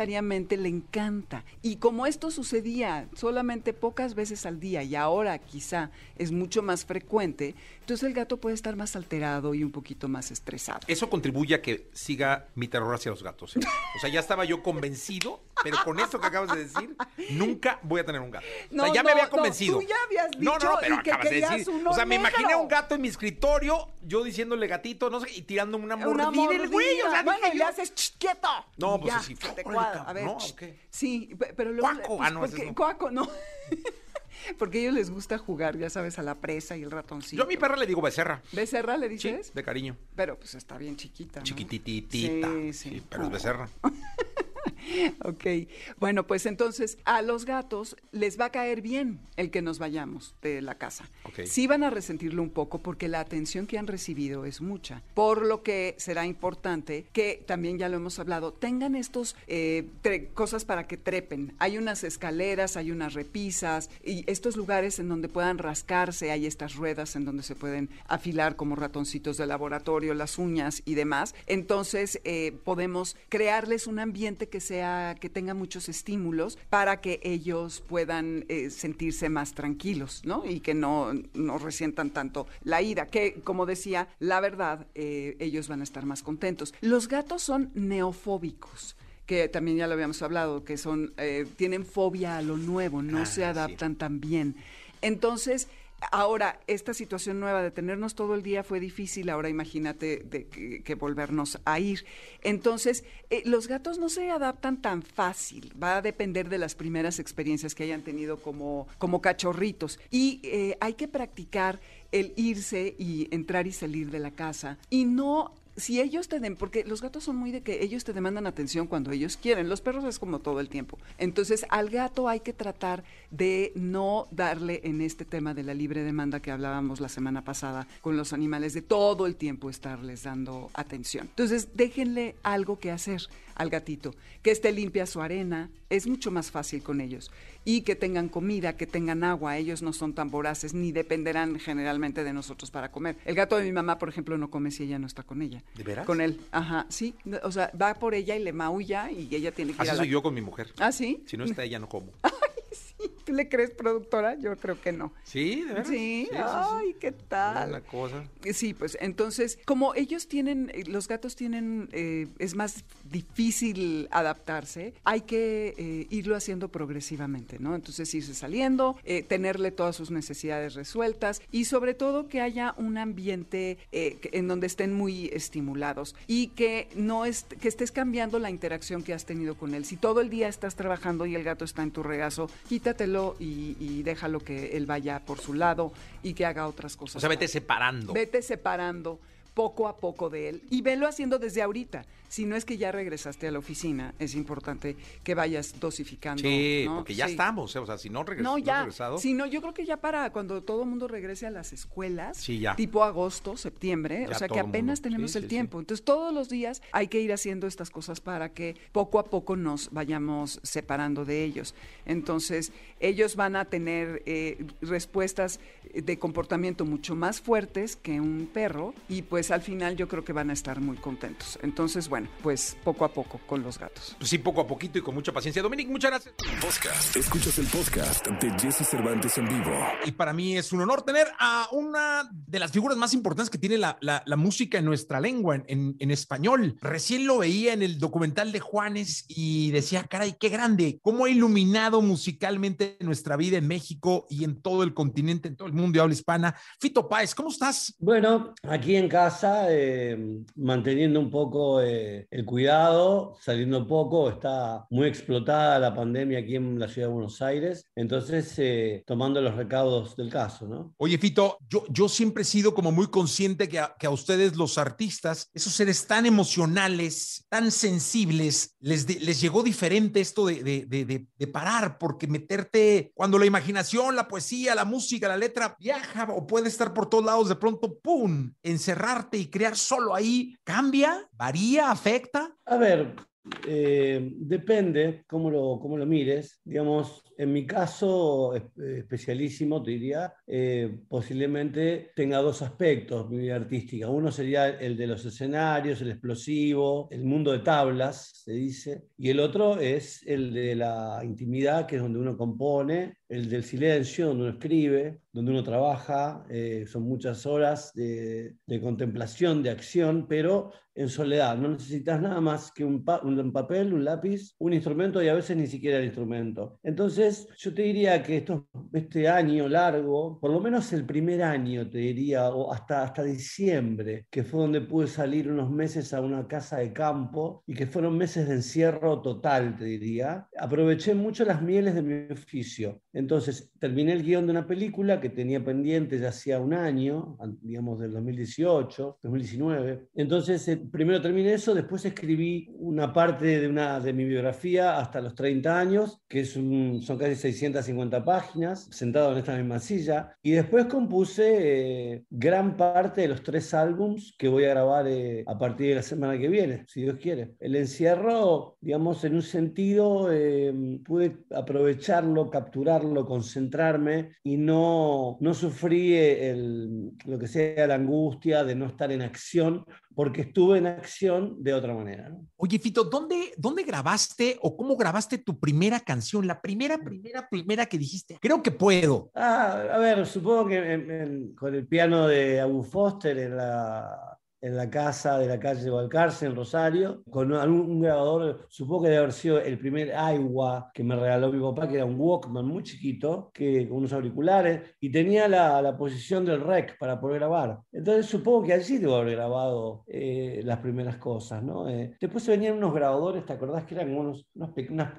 le encanta. Y como esto sucedía solamente pocas veces al día y ahora quizá es mucho más frecuente, entonces el gato puede estar más alterado y un poquito más estresado. Eso contribuye a que siga mi terror hacia los gatos. ¿eh? O sea, ya estaba yo convencido pero con esto que acabas de decir, nunca voy a tener un gato. o No, sea, ya me no, había no, convencido. tú ya habías No, dicho no, pero y que acabas de decir. O sea, me imaginé un gato en mi escritorio, yo diciéndole gatito, no sé, y tirándome una Una mordida el güey. O sea, bueno, dije y yo, le haces "Ch, quieto. No, pues ya, que te cuadra. A ver, ¿no? Sí, pe- pero luego. Cuaco. pues, Ah, no, porque- no. Cuaco, no. [laughs] [laughs] porque a ellos les gusta jugar, ya sabes, a la presa y el ratoncito. Yo a mi perra le digo becerra. ¿Becerra le Sí, dices? de cariño. Pero pues está bien chiquita. ¿no? Chiquitititita. Sí, Sí, sí. pero es becerra. [laughs] [laughs] Ok, bueno, pues entonces a los gatos les va a caer bien el que nos vayamos de la casa. Ok. Sí van a resentirlo un poco porque la atención que han recibido es mucha, por lo que será importante que también ya lo hemos hablado, tengan estos eh, cosas para que trepen. Hay unas escaleras, hay unas repisas y estos lugares en donde puedan rascarse, hay estas ruedas en donde se pueden afilar como ratoncitos de laboratorio, las uñas y demás. Entonces eh, podemos crearles un ambiente que sea, que tenga muchos estímulos para que ellos puedan eh, sentirse más tranquilos, ¿no? Y que no, no resientan tanto la ira, que como decía, la verdad, eh, ellos van a estar más contentos. Los gatos son neofóbicos que también ya lo habíamos hablado, que son, eh, tienen fobia a lo nuevo, no Ah, se adaptan tan bien. Entonces, ahora, esta situación nueva de tenernos todo el día fue difícil, ahora imagínate de que, volvernos a ir. Entonces, eh, los gatos no se adaptan tan fácil, va a depender de las primeras experiencias que hayan tenido como, como cachorritos. Y eh, hay que practicar el irse y entrar y salir de la casa y no si ellos te den, porque los gatos son muy de que ellos te demandan atención cuando ellos quieren, los perros es como todo el tiempo. Entonces al gato hay que tratar de no darle en este tema de la libre demanda que hablábamos la semana pasada con los animales, de todo el tiempo estarles dando atención. Entonces déjenle algo que hacer al gatito, que esté limpia su arena, es mucho más fácil con ellos. Y que tengan comida, que tengan agua, ellos no son tan voraces ni dependerán generalmente de nosotros para comer. El gato de mi mamá, por ejemplo, no come si ella no está con ella. ¿De veras? Con él, ajá, sí. O sea, va por ella y le maulla y ella tiene que ir Así a la... soy yo con mi mujer. ¿Ah, sí? Si no está ella, no como. [laughs] [laughs] ¿Tú le crees productora? Yo creo que no. ¿Sí? ¿De veras? Sí, sí, sí. ay, qué tal. Una cosa. Sí, pues entonces, como ellos tienen, los gatos tienen, eh, es más difícil adaptarse, hay que eh, irlo haciendo progresivamente, ¿no? Entonces irse saliendo, eh, tenerle todas sus necesidades resueltas y sobre todo que haya un ambiente eh, en donde estén muy estimulados y que no es, que estés cambiando la interacción que has tenido con él. Si todo el día estás trabajando y el gato está en tu regazo, quítatelo y, y déjalo que él vaya por su lado y que haga otras cosas. O sea, vete separando. Vete separando poco a poco de él y velo haciendo desde ahorita. Si no es que ya regresaste a la oficina, es importante que vayas dosificando. Sí, ¿no? porque ya Sí. estamos. ¿eh? O sea, si no, regres- No, no ya. regresado. Si no, yo creo que ya para cuando todo el mundo regrese a las escuelas, Sí, ya. tipo agosto, septiembre, Ya o sea que apenas tenemos Sí, el tiempo. Entonces, todos los días hay que ir haciendo estas cosas para que poco a poco nos vayamos separando de ellos. Entonces, ellos van a tener eh, respuestas de comportamiento mucho más fuertes que un perro y pues al final yo creo que van a estar muy contentos. Entonces, bueno, pues poco a poco con los gatos. Pues sí, poco a poquito y con mucha paciencia. Dominic, muchas gracias. Podcast. Escuchas el podcast de Jesse Cervantes en vivo. Y para mí es un honor tener a una de las figuras más importantes que tiene la, la- la música en nuestra lengua, en, en- en español. Recién lo veía en el documental de Juanes y decía, caray, qué grande, cómo ha iluminado musicalmente nuestra vida en México y en todo el continente, en todo el mundo de habla hispana. Fito Páez, ¿cómo estás? Bueno, aquí en casa, eh, manteniendo un poco eh, el cuidado, saliendo poco, está muy explotada la pandemia aquí en la ciudad de Buenos Aires, entonces eh, tomando los recaudos del caso, ¿no? Oye, Fito, yo, yo siempre he sido como muy consciente que a, que a ustedes, los artistas, esos seres tan emocionales, tan sensibles, les, de- les llegó diferente esto de- de- de parar, porque meterte, cuando la imaginación, la poesía, la música, la letra viaja o puede estar por todos lados, de pronto, ¡pum!, encerrarte y crear solo ahí, ¿cambia? ¿Varía? ¿Afecta? A ver, eh, depende cómo lo, cómo lo mires. Digamos, en mi caso eh, especialísimo, te diría, eh, posiblemente tenga dos aspectos mi vida artística. Uno sería el de los escenarios, el explosivo, el mundo de tablas, se dice, y el otro es el de la intimidad, que es donde uno compone el del silencio, donde uno escribe, donde uno trabaja, eh, son muchas horas de, de, contemplación, de acción, pero en soledad. No necesitas nada más que un, pa un, papel, un lápiz, un instrumento y a veces ni siquiera el instrumento. Entonces, yo te diría que esto, este año largo, por lo menos el primer año, te diría, o hasta, hasta diciembre, que fue donde pude salir unos meses a una casa de campo y que fueron meses de encierro total, te diría, aproveché mucho las mieles de mi oficio. Entonces, terminé el guion de una película que tenía pendiente ya hacía un año, digamos del 2018, 2019. Entonces, eh, primero terminé eso, después escribí una parte de, una, de mi biografía hasta los 30 años, que es un, son casi 650 páginas, sentado en esta misma silla, y después compuse eh, gran parte de los tres álbums que voy a grabar eh, a partir de la semana que viene, si Dios quiere. El encierro, digamos, en un sentido, eh, pude aprovecharlo, capturarlo, concentrarme y no, no sufrí el, lo que sea la angustia de no estar en acción, porque estuve en acción de otra manera. ¿no? Oye, Fito, ¿dónde, ¿dónde grabaste o cómo grabaste tu primera canción? La primera, primera, primera que dijiste. Creo que puedo. Ah, a ver, supongo que en, en, con el piano de Abu Foster en la en la casa de la calle Valcarce, en Rosario, con un grabador, supongo que debe haber sido el primer Aiwa que me regaló mi papá, que era un Walkman muy chiquito, que, con unos auriculares, y tenía la, la posición del rec para poder grabar. Entonces supongo que allí debo haber grabado eh, las primeras cosas, ¿no? Eh, después se venían unos grabadores, ¿te acordás que eran unos, unos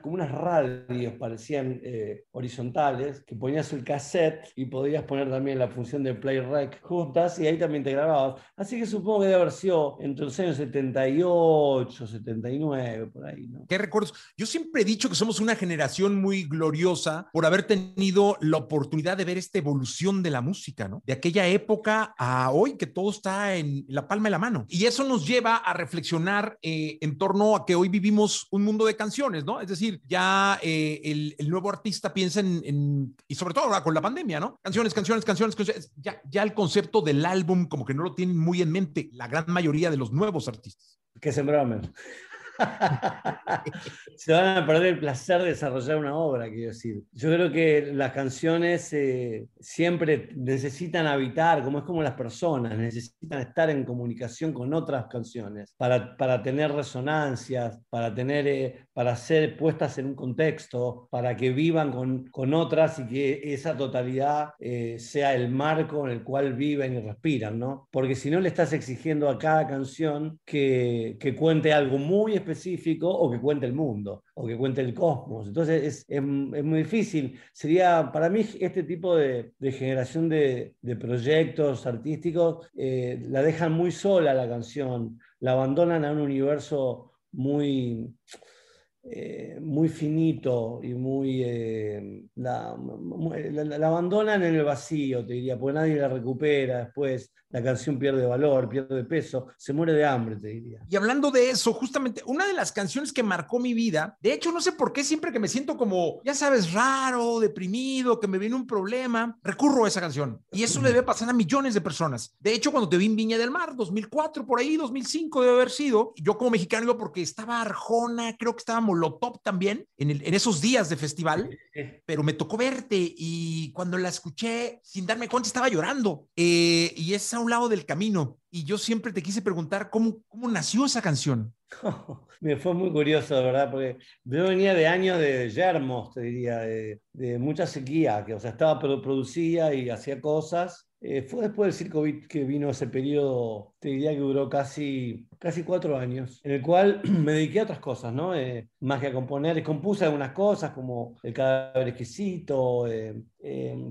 como unas radios, parecían eh, horizontales, que ponías el cassette y podías poner también la función de play rec juntas y ahí también te grababas. Así que supongo que debe haber sido entre los años 78, 79, por ahí, ¿no? ¿Qué recuerdos? Yo siempre he dicho que somos una generación muy gloriosa por haber tenido la oportunidad de ver esta evolución de la música, ¿no? De aquella época a hoy que todo está en la palma de la mano. Y eso nos lleva a reflexionar eh, en torno a que hoy vivimos un mundo de canciones, ¿no? Es decir, ya eh, el, el, nuevo artista piensa en, en, y sobre todo ahora con la pandemia, ¿no? Canciones, canciones, canciones, canciones. Ya, ya el concepto del álbum como que no lo tienen muy en mente la gran mayoría de los nuevos artistas. Que sembraron [laughs] se van a perder el placer de desarrollar una obra, quiero decir. Yo creo que las canciones eh, siempre necesitan habitar, como es como las personas, necesitan estar en comunicación con otras canciones para, para tener resonancias, para, tener, eh, para ser puestas en un contexto, para que vivan con, con otras y que esa totalidad eh, sea el marco en el cual viven y respiran, ¿no? Porque si no le estás exigiendo a cada canción que, que cuente algo muy específico, específico o que cuente el mundo o que cuente el cosmos. Entonces es, es, muy difícil. Sería para mí este tipo de, generación de, proyectos artísticos eh, la dejan muy sola la canción, la abandonan a un universo muy... Eh, muy finito y muy... Eh, la, la, abandonan en el vacío, te diría, porque nadie la recupera después la canción pierde valor, pierde peso, se muere de hambre, te diría. Y hablando de eso, justamente una de las canciones que marcó mi vida, de hecho no sé por qué siempre que me siento como, ya sabes, raro, deprimido, que me viene un problema, recurro a esa canción. Y eso le debe pasar a millones de personas. De hecho, cuando te vi en Viña del Mar, 2004, por ahí, 2005 debe haber sido, yo como mexicano porque estaba Arjona, creo que estaba Molotov también, en, el, en esos días de festival, pero me tocó verte y cuando la escuché, sin darme cuenta, estaba llorando. Eh, y esa a un lado del camino. Y yo siempre te quise preguntar cómo, cómo nació esa canción. [laughs] me fue muy curioso, ¿verdad? Porque yo venía de años de yermos, te diría, de, de mucha sequía, que o sea, estaba producía y hacía cosas. Eh, fue después del circo que vino ese periodo, te diría que duró casi, casi cuatro años, en el cual [clears throat] me dediqué a otras cosas, ¿no? Eh, más que a componer, compuse algunas cosas como El cadáver exquisito, eh,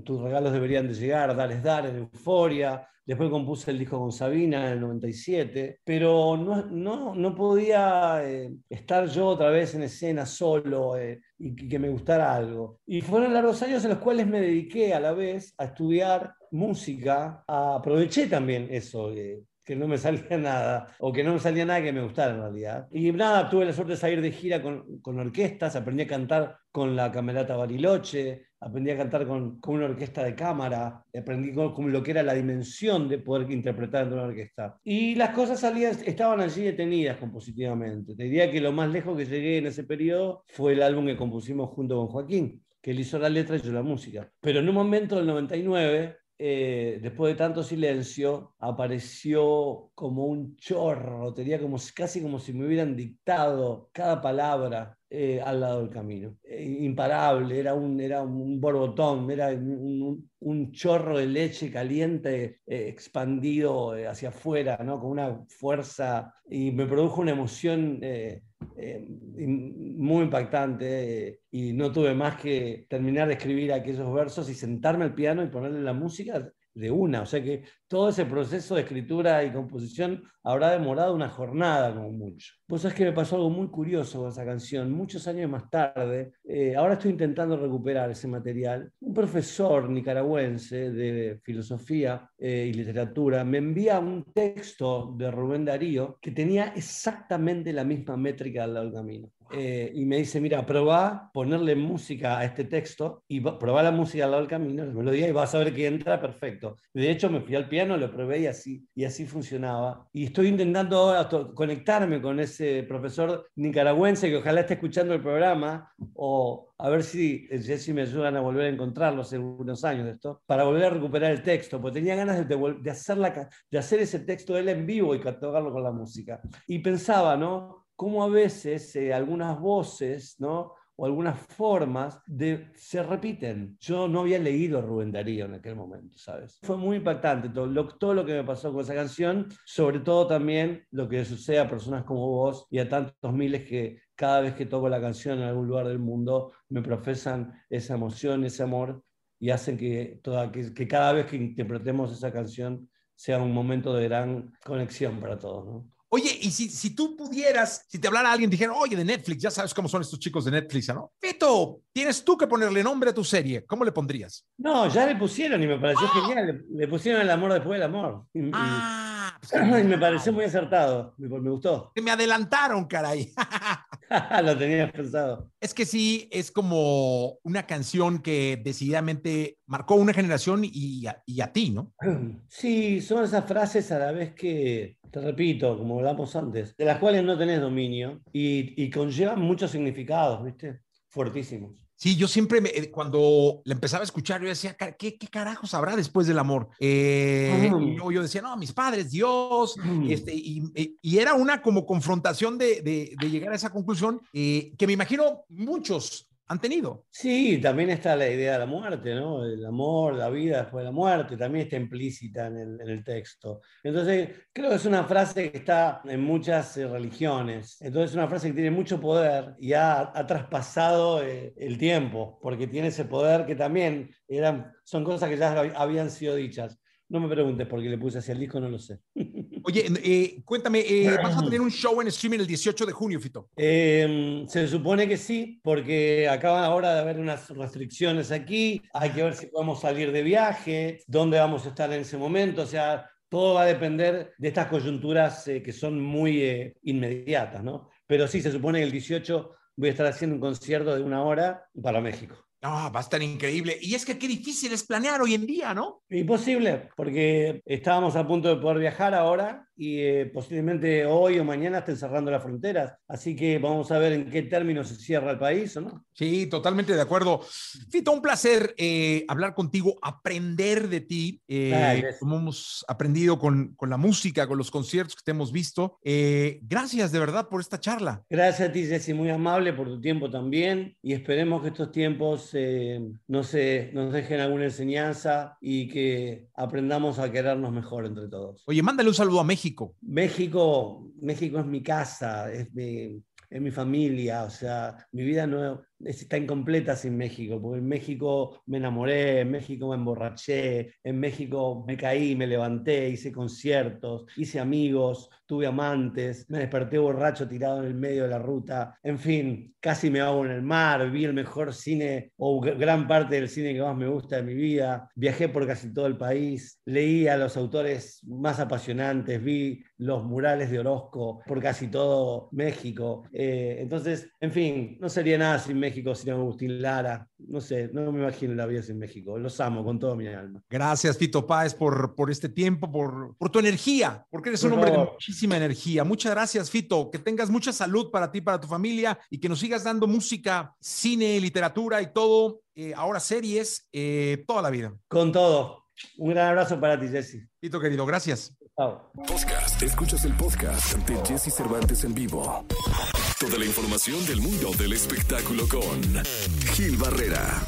Tus regalos deberían de llegar, Dales Dar, Euforia, Después compuse el disco con Sabina en el 97, pero no, no, no podía eh, estar yo otra vez en escena solo eh, y que me gustara algo. Y fueron largos años en los cuales me dediqué a la vez a estudiar música, aproveché también eso. Eh, que no me [laughs] salía nada, o que no me salía nada que me gustara en realidad. Y nada, tuve la suerte de salir de gira con, con orquestas, aprendí a cantar con la Camerata Bariloche, aprendí a cantar con, con, una orquesta de cámara, aprendí con, lo que era la dimensión de poder interpretar en una orquesta. Y las cosas salían, estaban allí detenidas compositivamente. Te diría que lo más lejos que llegué en ese periodo fue el álbum que compusimos junto con Joaquín. que él hizo la letra y yo la música. Pero en un momento del 99, eh, después de tanto silencio, apareció como un chorro, tenía como, casi como si me hubieran dictado cada palabra eh, al lado del camino. Eh, imparable, era un, era un borbotón, era un, chorro de leche caliente eh, expandido hacia afuera, ¿no? con una fuerza, y me produjo una emoción muy impactante y no tuve más que terminar de escribir aquellos versos y sentarme al piano y ponerle la música de una. O sea que todo ese proceso de escritura y composición habrá demorado una jornada como mucho. Vos sabés que me pasó algo muy curioso con esa canción. Muchos años más tarde, eh, ahora estoy intentando recuperar ese material. Un profesor nicaragüense de filosofía eh, y literatura me envía un texto de Rubén Darío que tenía exactamente la misma métrica al lado del camino. Eh, y me dice, mira, probá ponerle música a este texto y probá la música al lado del camino, la melodía, y vas a ver que entra perfecto. De hecho, me fui al piano, lo probé y así, y así funcionaba. Y estoy intentando conectarme con ese profesor nicaragüense que ojalá esté escuchando el programa, o a ver si Jesse me ayudan a volver a encontrarlo hace unos años de esto, para volver a recuperar el texto, porque tenía ganas de, de, hacer, la, de hacer ese texto él en vivo y catalogarlo con la música. Y pensaba, ¿no? Cómo a veces eh, algunas voces, ¿no? o algunas formas se repiten. Yo no había leído Rubén Darío en aquel momento, ¿sabes? Fue muy impactante todo lo, que me pasó con esa canción, sobre todo también lo que sucede a personas como vos y a tantos miles que cada vez que toco la canción en algún lugar del mundo me profesan esa emoción, ese amor y hacen que, que cada vez que interpretemos esa canción sea un momento de gran conexión para todos. ¿no? Oye, y si, si tú pudieras, si te hablara alguien, dijera, oye, de Netflix, ya sabes cómo son estos chicos de Netflix, ¿no? Fito, tienes tú que ponerle nombre a tu serie. ¿Cómo le pondrías? No, ya le pusieron y me pareció ¡Ah! genial. Le, pusieron el amor después del amor. Y, ah, pues [clears throat] me pareció muy acertado. Me, me gustó. Que me adelantaron, caray. [laughs] [laughs] Lo tenías pensado. Es que sí, es como una canción que decididamente marcó una generación y y a ti, ¿no? [clears throat] Sí, son esas frases a la vez que te repito, como hablamos antes, de las cuales no tenés dominio y, y conllevan muchos significados, ¿viste? Fuertísimos. Sí, yo siempre, eh, cuando la empezaba a escuchar, yo decía, ¿qué, qué carajos habrá después del amor? Eh, yo, decía, no, mis padres, Dios, este, y, y, era una como confrontación de, de, de llegar a esa conclusión eh, que me imagino muchos han tenido. Sí, también está la idea de la muerte, ¿no? El amor, la vida después de la muerte, también está implícita en el, texto. Entonces, creo que es una frase que está en muchas eh, religiones. Entonces, es una frase que tiene mucho poder y ha, ha traspasado eh, el tiempo, porque tiene ese poder que también eran, son cosas que ya habían sido dichas. No me preguntes por qué le puse así al disco, no lo sé. [laughs] Oye, eh, cuéntame, eh, ¿vas a tener un show en streaming el 18 de junio, Fito? Em, se supone que sí, porque acaba ahora de haber unas restricciones aquí, hay que ver si podemos salir de viaje, dónde vamos a estar en ese momento, o sea, todo va a depender de estas coyunturas eh, que son muy inmediatas, ¿no? Pero sí, se supone que el 18 voy a estar haciendo un concierto de una hora para México. Ah, va a estar increíble. Y es que qué difícil es planear hoy en día, ¿no? Imposible, porque estábamos a punto de poder viajar ahora y eh, posiblemente hoy o mañana estén cerrando las fronteras. Así que vamos a ver en qué términos se cierra el país o no. Sí, totalmente de acuerdo. Fito, un placer eh, hablar contigo, aprender de ti, eh, como hemos aprendido con, con, la música, con los conciertos que te hemos visto. gracias de verdad por esta charla. Gracias a ti, Jessy, muy amable por tu tiempo también y esperemos que estos tiempos no se, nos dejen alguna enseñanza y que aprendamos a querernos mejor entre todos. Oye, mándale un saludo a México. México? México, es mi casa, es mi, es mi familia, o sea, mi vida no, está incompleta sin México, porque en México me enamoré, en México me emborraché, en México me caí, me levanté, hice conciertos, hice amigos, tuve amantes, me desperté borracho tirado en el medio de la ruta, en fin, casi me hago en el mar, vi el mejor cine o gran parte del cine que más me gusta de mi vida, viajé por casi todo el país, leí a los autores más apasionantes, vi los murales de Orozco por casi todo México, eh, entonces, en fin, no sería nada sin México México sin Agustín Lara. No sé, no me imagino la vida sin México. Los amo con toda mi alma. Gracias, Fito Páez, por, por este tiempo, por, por tu energía, porque eres un hombre de muchísima energía. Muchas gracias, Fito. Que tengas mucha salud para ti, para tu familia y que nos sigas dando música, cine, literatura y todo. eh, ahora series, eh, toda la vida. Con todo. Un gran abrazo para ti, Jesse. Fito, querido, gracias. Chao. Podcast. Escuchas el podcast de Jesse Cervantes en vivo. Toda la información del mundo del espectáculo con Gil Barrera.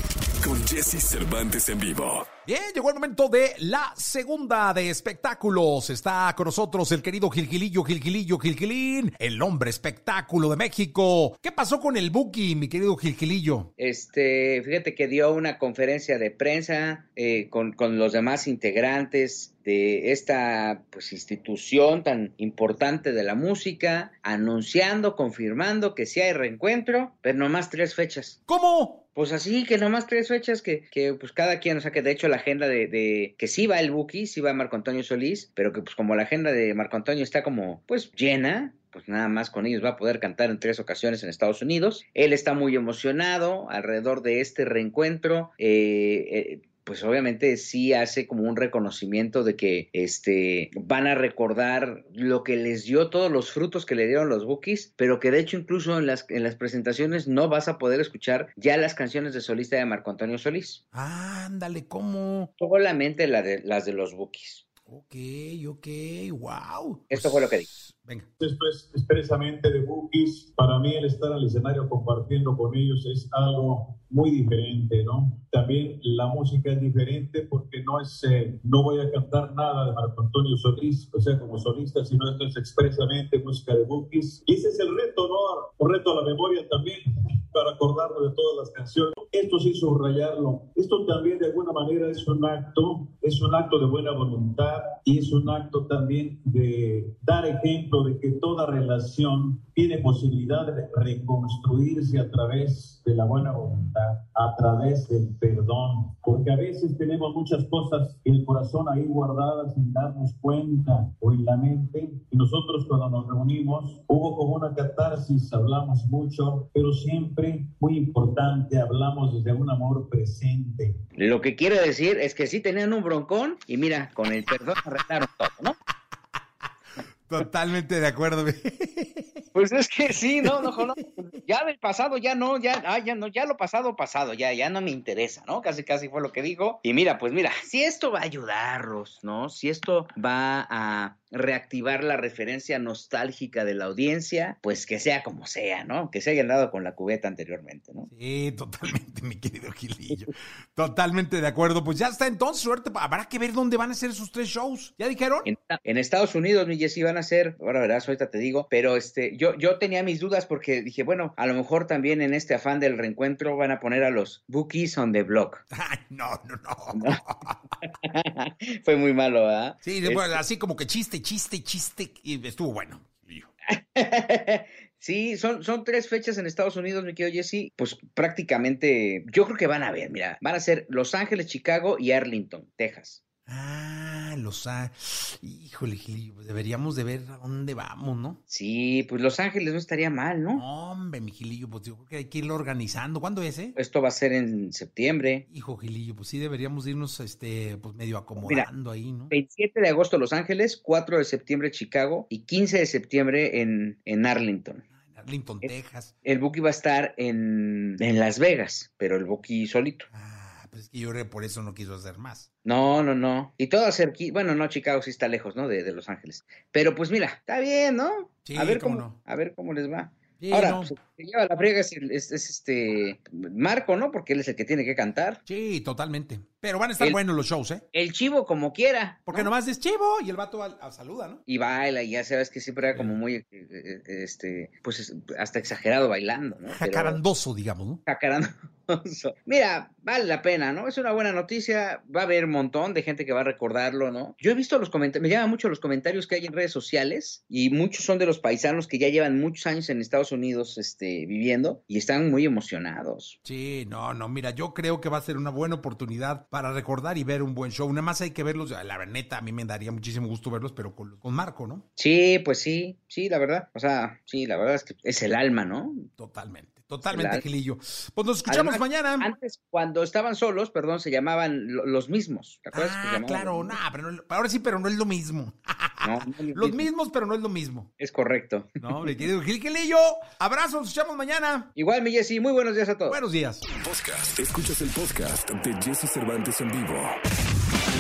Con Jesse Cervantes en vivo. Bien, llegó el momento de la segunda de espectáculos. Está con nosotros el querido Gilgilillo, Gilgilillo, Gilgilín, el hombre espectáculo de México. ¿Qué pasó con el Buki, mi querido Gilgilillo? Este, fíjate que dio una conferencia de prensa eh, con, con los demás integrantes de esta pues, institución tan importante de la música, anunciando, confirmando que sí hay reencuentro, pero nomás tres fechas. ¿Cómo? Pues así, que nomás tres fechas que, que pues cada quien, o sea que de hecho la agenda de, de que sí va el Buki, sí va Marco Antonio Solís, pero que pues como la agenda de Marco Antonio está como pues llena, pues nada más con ellos va a poder cantar en tres ocasiones en Estados Unidos. Él está muy emocionado alrededor de este reencuentro. eh, eh, pues obviamente sí hace como un reconocimiento de que este van a recordar lo que les dio todos los frutos que le dieron los Bookies, pero que de hecho incluso en las, en las presentaciones no vas a poder escuchar ya las canciones de solista de Marco Antonio Solís. Ándale, ¿cómo? Solamente la de, las de los Bookies. Ok, ok, wow. Esto fue lo que dijo. Venga. Esto es expresamente de Bookies. Para mí el estar al escenario compartiendo con ellos es algo muy diferente, ¿no? También la música es diferente porque no es, eh, no voy a cantar nada de Marco Antonio Solís, o sea, como solista, sino esto es expresamente música de Bookies. Y ese es el reto, ¿no? Un reto a la memoria también, para acordarnos de todas las canciones. Esto sí subrayarlo. Esto también de alguna manera es un acto, es un acto de buena voluntad y es un acto también de dar ejemplo de que toda relación tiene posibilidad de reconstruirse a través de la buena voluntad, a través del perdón, porque a veces tenemos muchas cosas en el corazón ahí guardadas sin darnos cuenta o en la mente, y nosotros cuando nos reunimos hubo como una catarsis, hablamos mucho, pero siempre muy importante, hablamos desde un amor presente. Lo que quiere decir es que sí tenían un broncón y mira, con el perdón arreglaron todo, ¿no? Totalmente de acuerdo. [laughs] Pues es que sí, no, no, no, ya del pasado ya no, ya, ah, ya no, ya lo pasado, pasado, ya, ya no me interesa, ¿no? Casi, casi fue lo que dijo. Y mira, pues mira, si esto va a ayudarlos, ¿no? Si esto va a reactivar la referencia nostálgica de la audiencia, pues que sea como sea, ¿no? Que se hayan dado con la cubeta anteriormente, ¿no? Sí, [laughs] totalmente, mi querido Gilillo. Totalmente de acuerdo. Pues ya está entonces, suerte. Habrá que ver dónde van a ser esos tres shows. ¿Ya dijeron? En, en Estados Unidos, mi Jessy, van a ser, ahora verás, ahorita te digo, pero este, yo, yo tenía mis dudas porque dije, bueno, a lo mejor también en este afán del reencuentro van a poner a los Bookies on the Block. [laughs] Ay, no, no, no. [laughs] Fue muy malo, ¿verdad? Sí, Este- bueno, así como que chiste, chiste, chiste. Y estuvo bueno. [laughs] Sí, son, son tres fechas en Estados Unidos, mi querido Jesse. Pues prácticamente, yo creo que van a ver, mira, van a ser Los Ángeles, Chicago y Arlington, Texas. Ah, los ha... Híjole, pues deberíamos de ver a dónde vamos, ¿no? Sí, pues Los Ángeles no estaría mal, ¿no? Hombre, mi Gilillo, pues yo creo que hay que irlo organizando. ¿Cuándo es, eh? Esto va a ser en septiembre. Hijo, Gilillo, pues sí deberíamos irnos, este, pues medio acomodando ahí, ¿no? 27 de agosto Los Ángeles, 4 de septiembre Chicago y 15 de septiembre en, en Arlington. Arlington, Texas. El Buki va a estar en, en Las Vegas, pero el Buki solito. Ah, pues es que yo creo que por eso no quiso hacer más. No, no, no. Y todo cerquita. Bueno, no, Chicago sí está lejos, ¿no? De, de Los Ángeles. Pero pues mira, está bien, ¿no? Sí, a ver cómo cómo, no. a ver cómo les va. Sí, Ahora, no. pues, que lleva la friega es, es- es este Marco, ¿no? Porque él es el que tiene que cantar. Sí, totalmente. Pero van a estar El- buenos los shows, ¿eh? El chivo como quiera. Porque nomás es chivo y el vato al- al- saluda, ¿no? Y baila, y ya sabes que siempre era como muy, eh, eh, este, pues es- hasta exagerado bailando, ¿no? Pero- Jacarandoso, digamos, ¿no? Jacarandoso. [laughs] Mira, vale la pena, ¿no? Es una buena noticia. Va a haber un montón de gente que va a recordarlo, ¿no? Yo he visto los comentarios, me llaman mucho los comentarios que hay en redes sociales y muchos son de los paisanos que ya llevan muchos años en Estados Estados Unidos este, viviendo y están muy emocionados. Sí, no, no, mira, yo creo que va a ser una buena oportunidad para recordar y ver un buen show. Nada más hay que verlos, la neta, a mí me daría muchísimo gusto verlos, pero con, con Marco, ¿no? Sí, pues sí, sí, la verdad. O sea, sí, la verdad es que es el alma, ¿no? Totalmente. Totalmente, Gilillo. Pues nos escuchamos mañana. Antes, cuando estaban solos, perdón, se llamaban los mismos. ¿Te acuerdas? Ah, claro, no, pero no, ahora sí, pero no es lo mismo. [laughs] No, [laughs] no es lo los mismo. mismos, pero no es lo mismo. Es correcto. No, mi querido Gil Gilillo, abrazos, nos escuchamos mañana. Igual, mi Jessy, muy buenos días a todos. Buenos días. Podcast. Escuchas el podcast de Jesse Cervantes en vivo.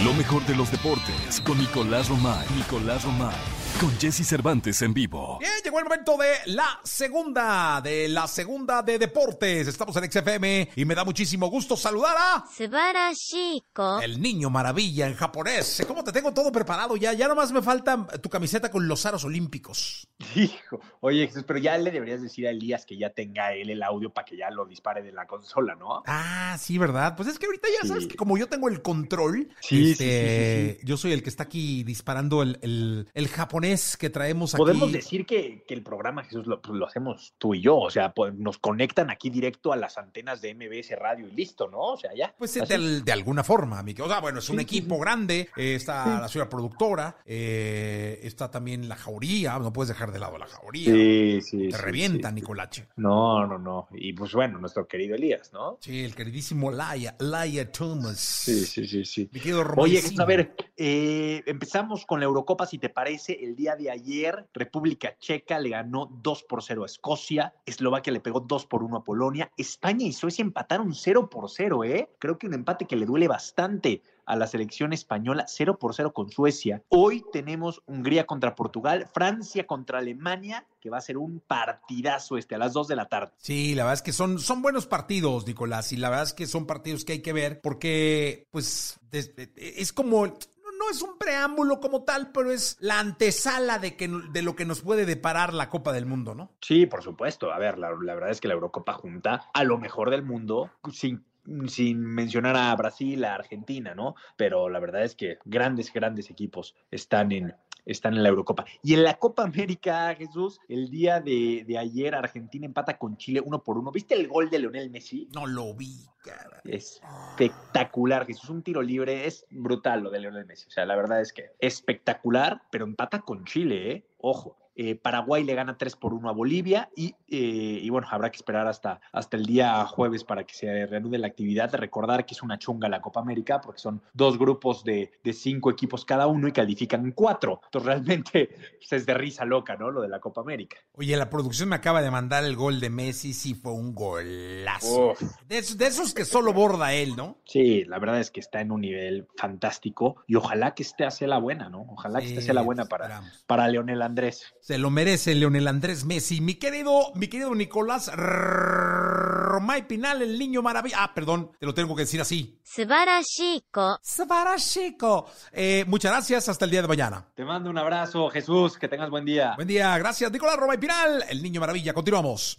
Lo mejor de los deportes con Nicolás Romay. Nicolás Romay. Con Jesse Cervantes en vivo. Bien, llegó el momento de la segunda, de la segunda de deportes. Estamos en XFM y me da muchísimo gusto saludar a... Subarashiko. El niño maravilla en japonés. ¿Cómo te tengo todo preparado ya? Ya nomás me falta tu camiseta con los aros olímpicos. Hijo, oye Jesús, pero ya le deberías decir a Elías que ya tenga él el audio para que ya lo dispare de la consola, ¿no? Ah, sí, ¿verdad? Pues es que ahorita ya sabes que como yo tengo el control, sí, este, sí, yo soy el que está aquí disparando el, el, el japonés que traemos aquí. Podemos decir que, que el programa, Jesús, lo, pues, lo, hacemos tú y yo, o sea, pues, nos conectan aquí directo a las antenas de MBS Radio y listo, ¿no? O sea, ya. Pues de, de, alguna forma, mi O sea, bueno, es un equipo grande, eh, está la ciudad productora, eh, está también la jauría, no puedes dejar de lado la jauría. Sí, sí. Te revienta, Nicolache. No, no, no. Y pues bueno, nuestro querido Elías, ¿no? Sí, el queridísimo Laia, Laia Thomas. Sí, sí, sí, sí. Mi querido Oye, a ver, eh, empezamos con la Eurocopa, si te parece, el día de ayer, República Checa le ganó 2 por 0 a Escocia, Eslovaquia le pegó 2 por 1 a Polonia, España y Suecia empataron 0 por 0, ¿eh? Creo que un empate que le duele bastante a la selección española 0 por 0 con Suecia. Hoy tenemos Hungría contra Portugal, Francia contra Alemania, que va a ser un partidazo este a las 2 de la tarde. Sí, la verdad es que son, son buenos partidos, Nicolás, y la verdad es que son partidos que hay que ver porque, pues, es como no es un preámbulo como tal, pero es la antesala de, que, de lo que nos puede deparar la Copa del Mundo, ¿no? Sí, por supuesto. A ver, la, la verdad es que la Eurocopa junta a lo mejor del mundo sin sin mencionar a Brasil, a Argentina, ¿no? Pero la verdad es que grandes, grandes equipos están en, están en la Eurocopa. Y en la Copa América, Jesús, el día de, de ayer Argentina empata con Chile uno por uno. ¿Viste el gol de Leonel Messi? No lo vi, cara. Es espectacular, Jesús. Un tiro libre, es brutal lo de Leonel Messi. O sea, la verdad es que espectacular, pero empata con Chile, ¿eh? Ojo. Eh, Paraguay le gana 3 por 1 a Bolivia y, eh, y, bueno, habrá que esperar hasta, hasta el día jueves para que se reanude la actividad. Recordar que es una chunga la Copa América porque son dos grupos de, de cinco equipos cada uno y califican cuatro. Entonces realmente pues, es de risa loca, ¿no? Lo de la Copa América. Oye, la producción me acaba de mandar el gol de Messi, sí fue un golazo. De esos, de esos, que solo borda él, ¿no? Sí, la verdad es que está en un nivel fantástico y ojalá que esté hacia la buena, ¿no? Ojalá sí, que esté hacia la buena para, para Leonel Andrés. Se lo merece Leonel Andrés Messi. Mi querido, mi querido Nicolás Romay Pinal, el niño maravilla. Ah, perdón, te lo tengo que decir así. Subarashiko. Subarashiko. Eh, muchas gracias, hasta el día de mañana. Te mando un abrazo, Jesús, que tengas buen día. Buen día, gracias, Nicolás Romay Pinal, el niño maravilla. Continuamos.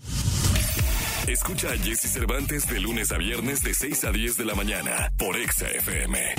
Escucha a Jesse Cervantes de lunes a viernes de 6 a 10 de la mañana por Exa FM.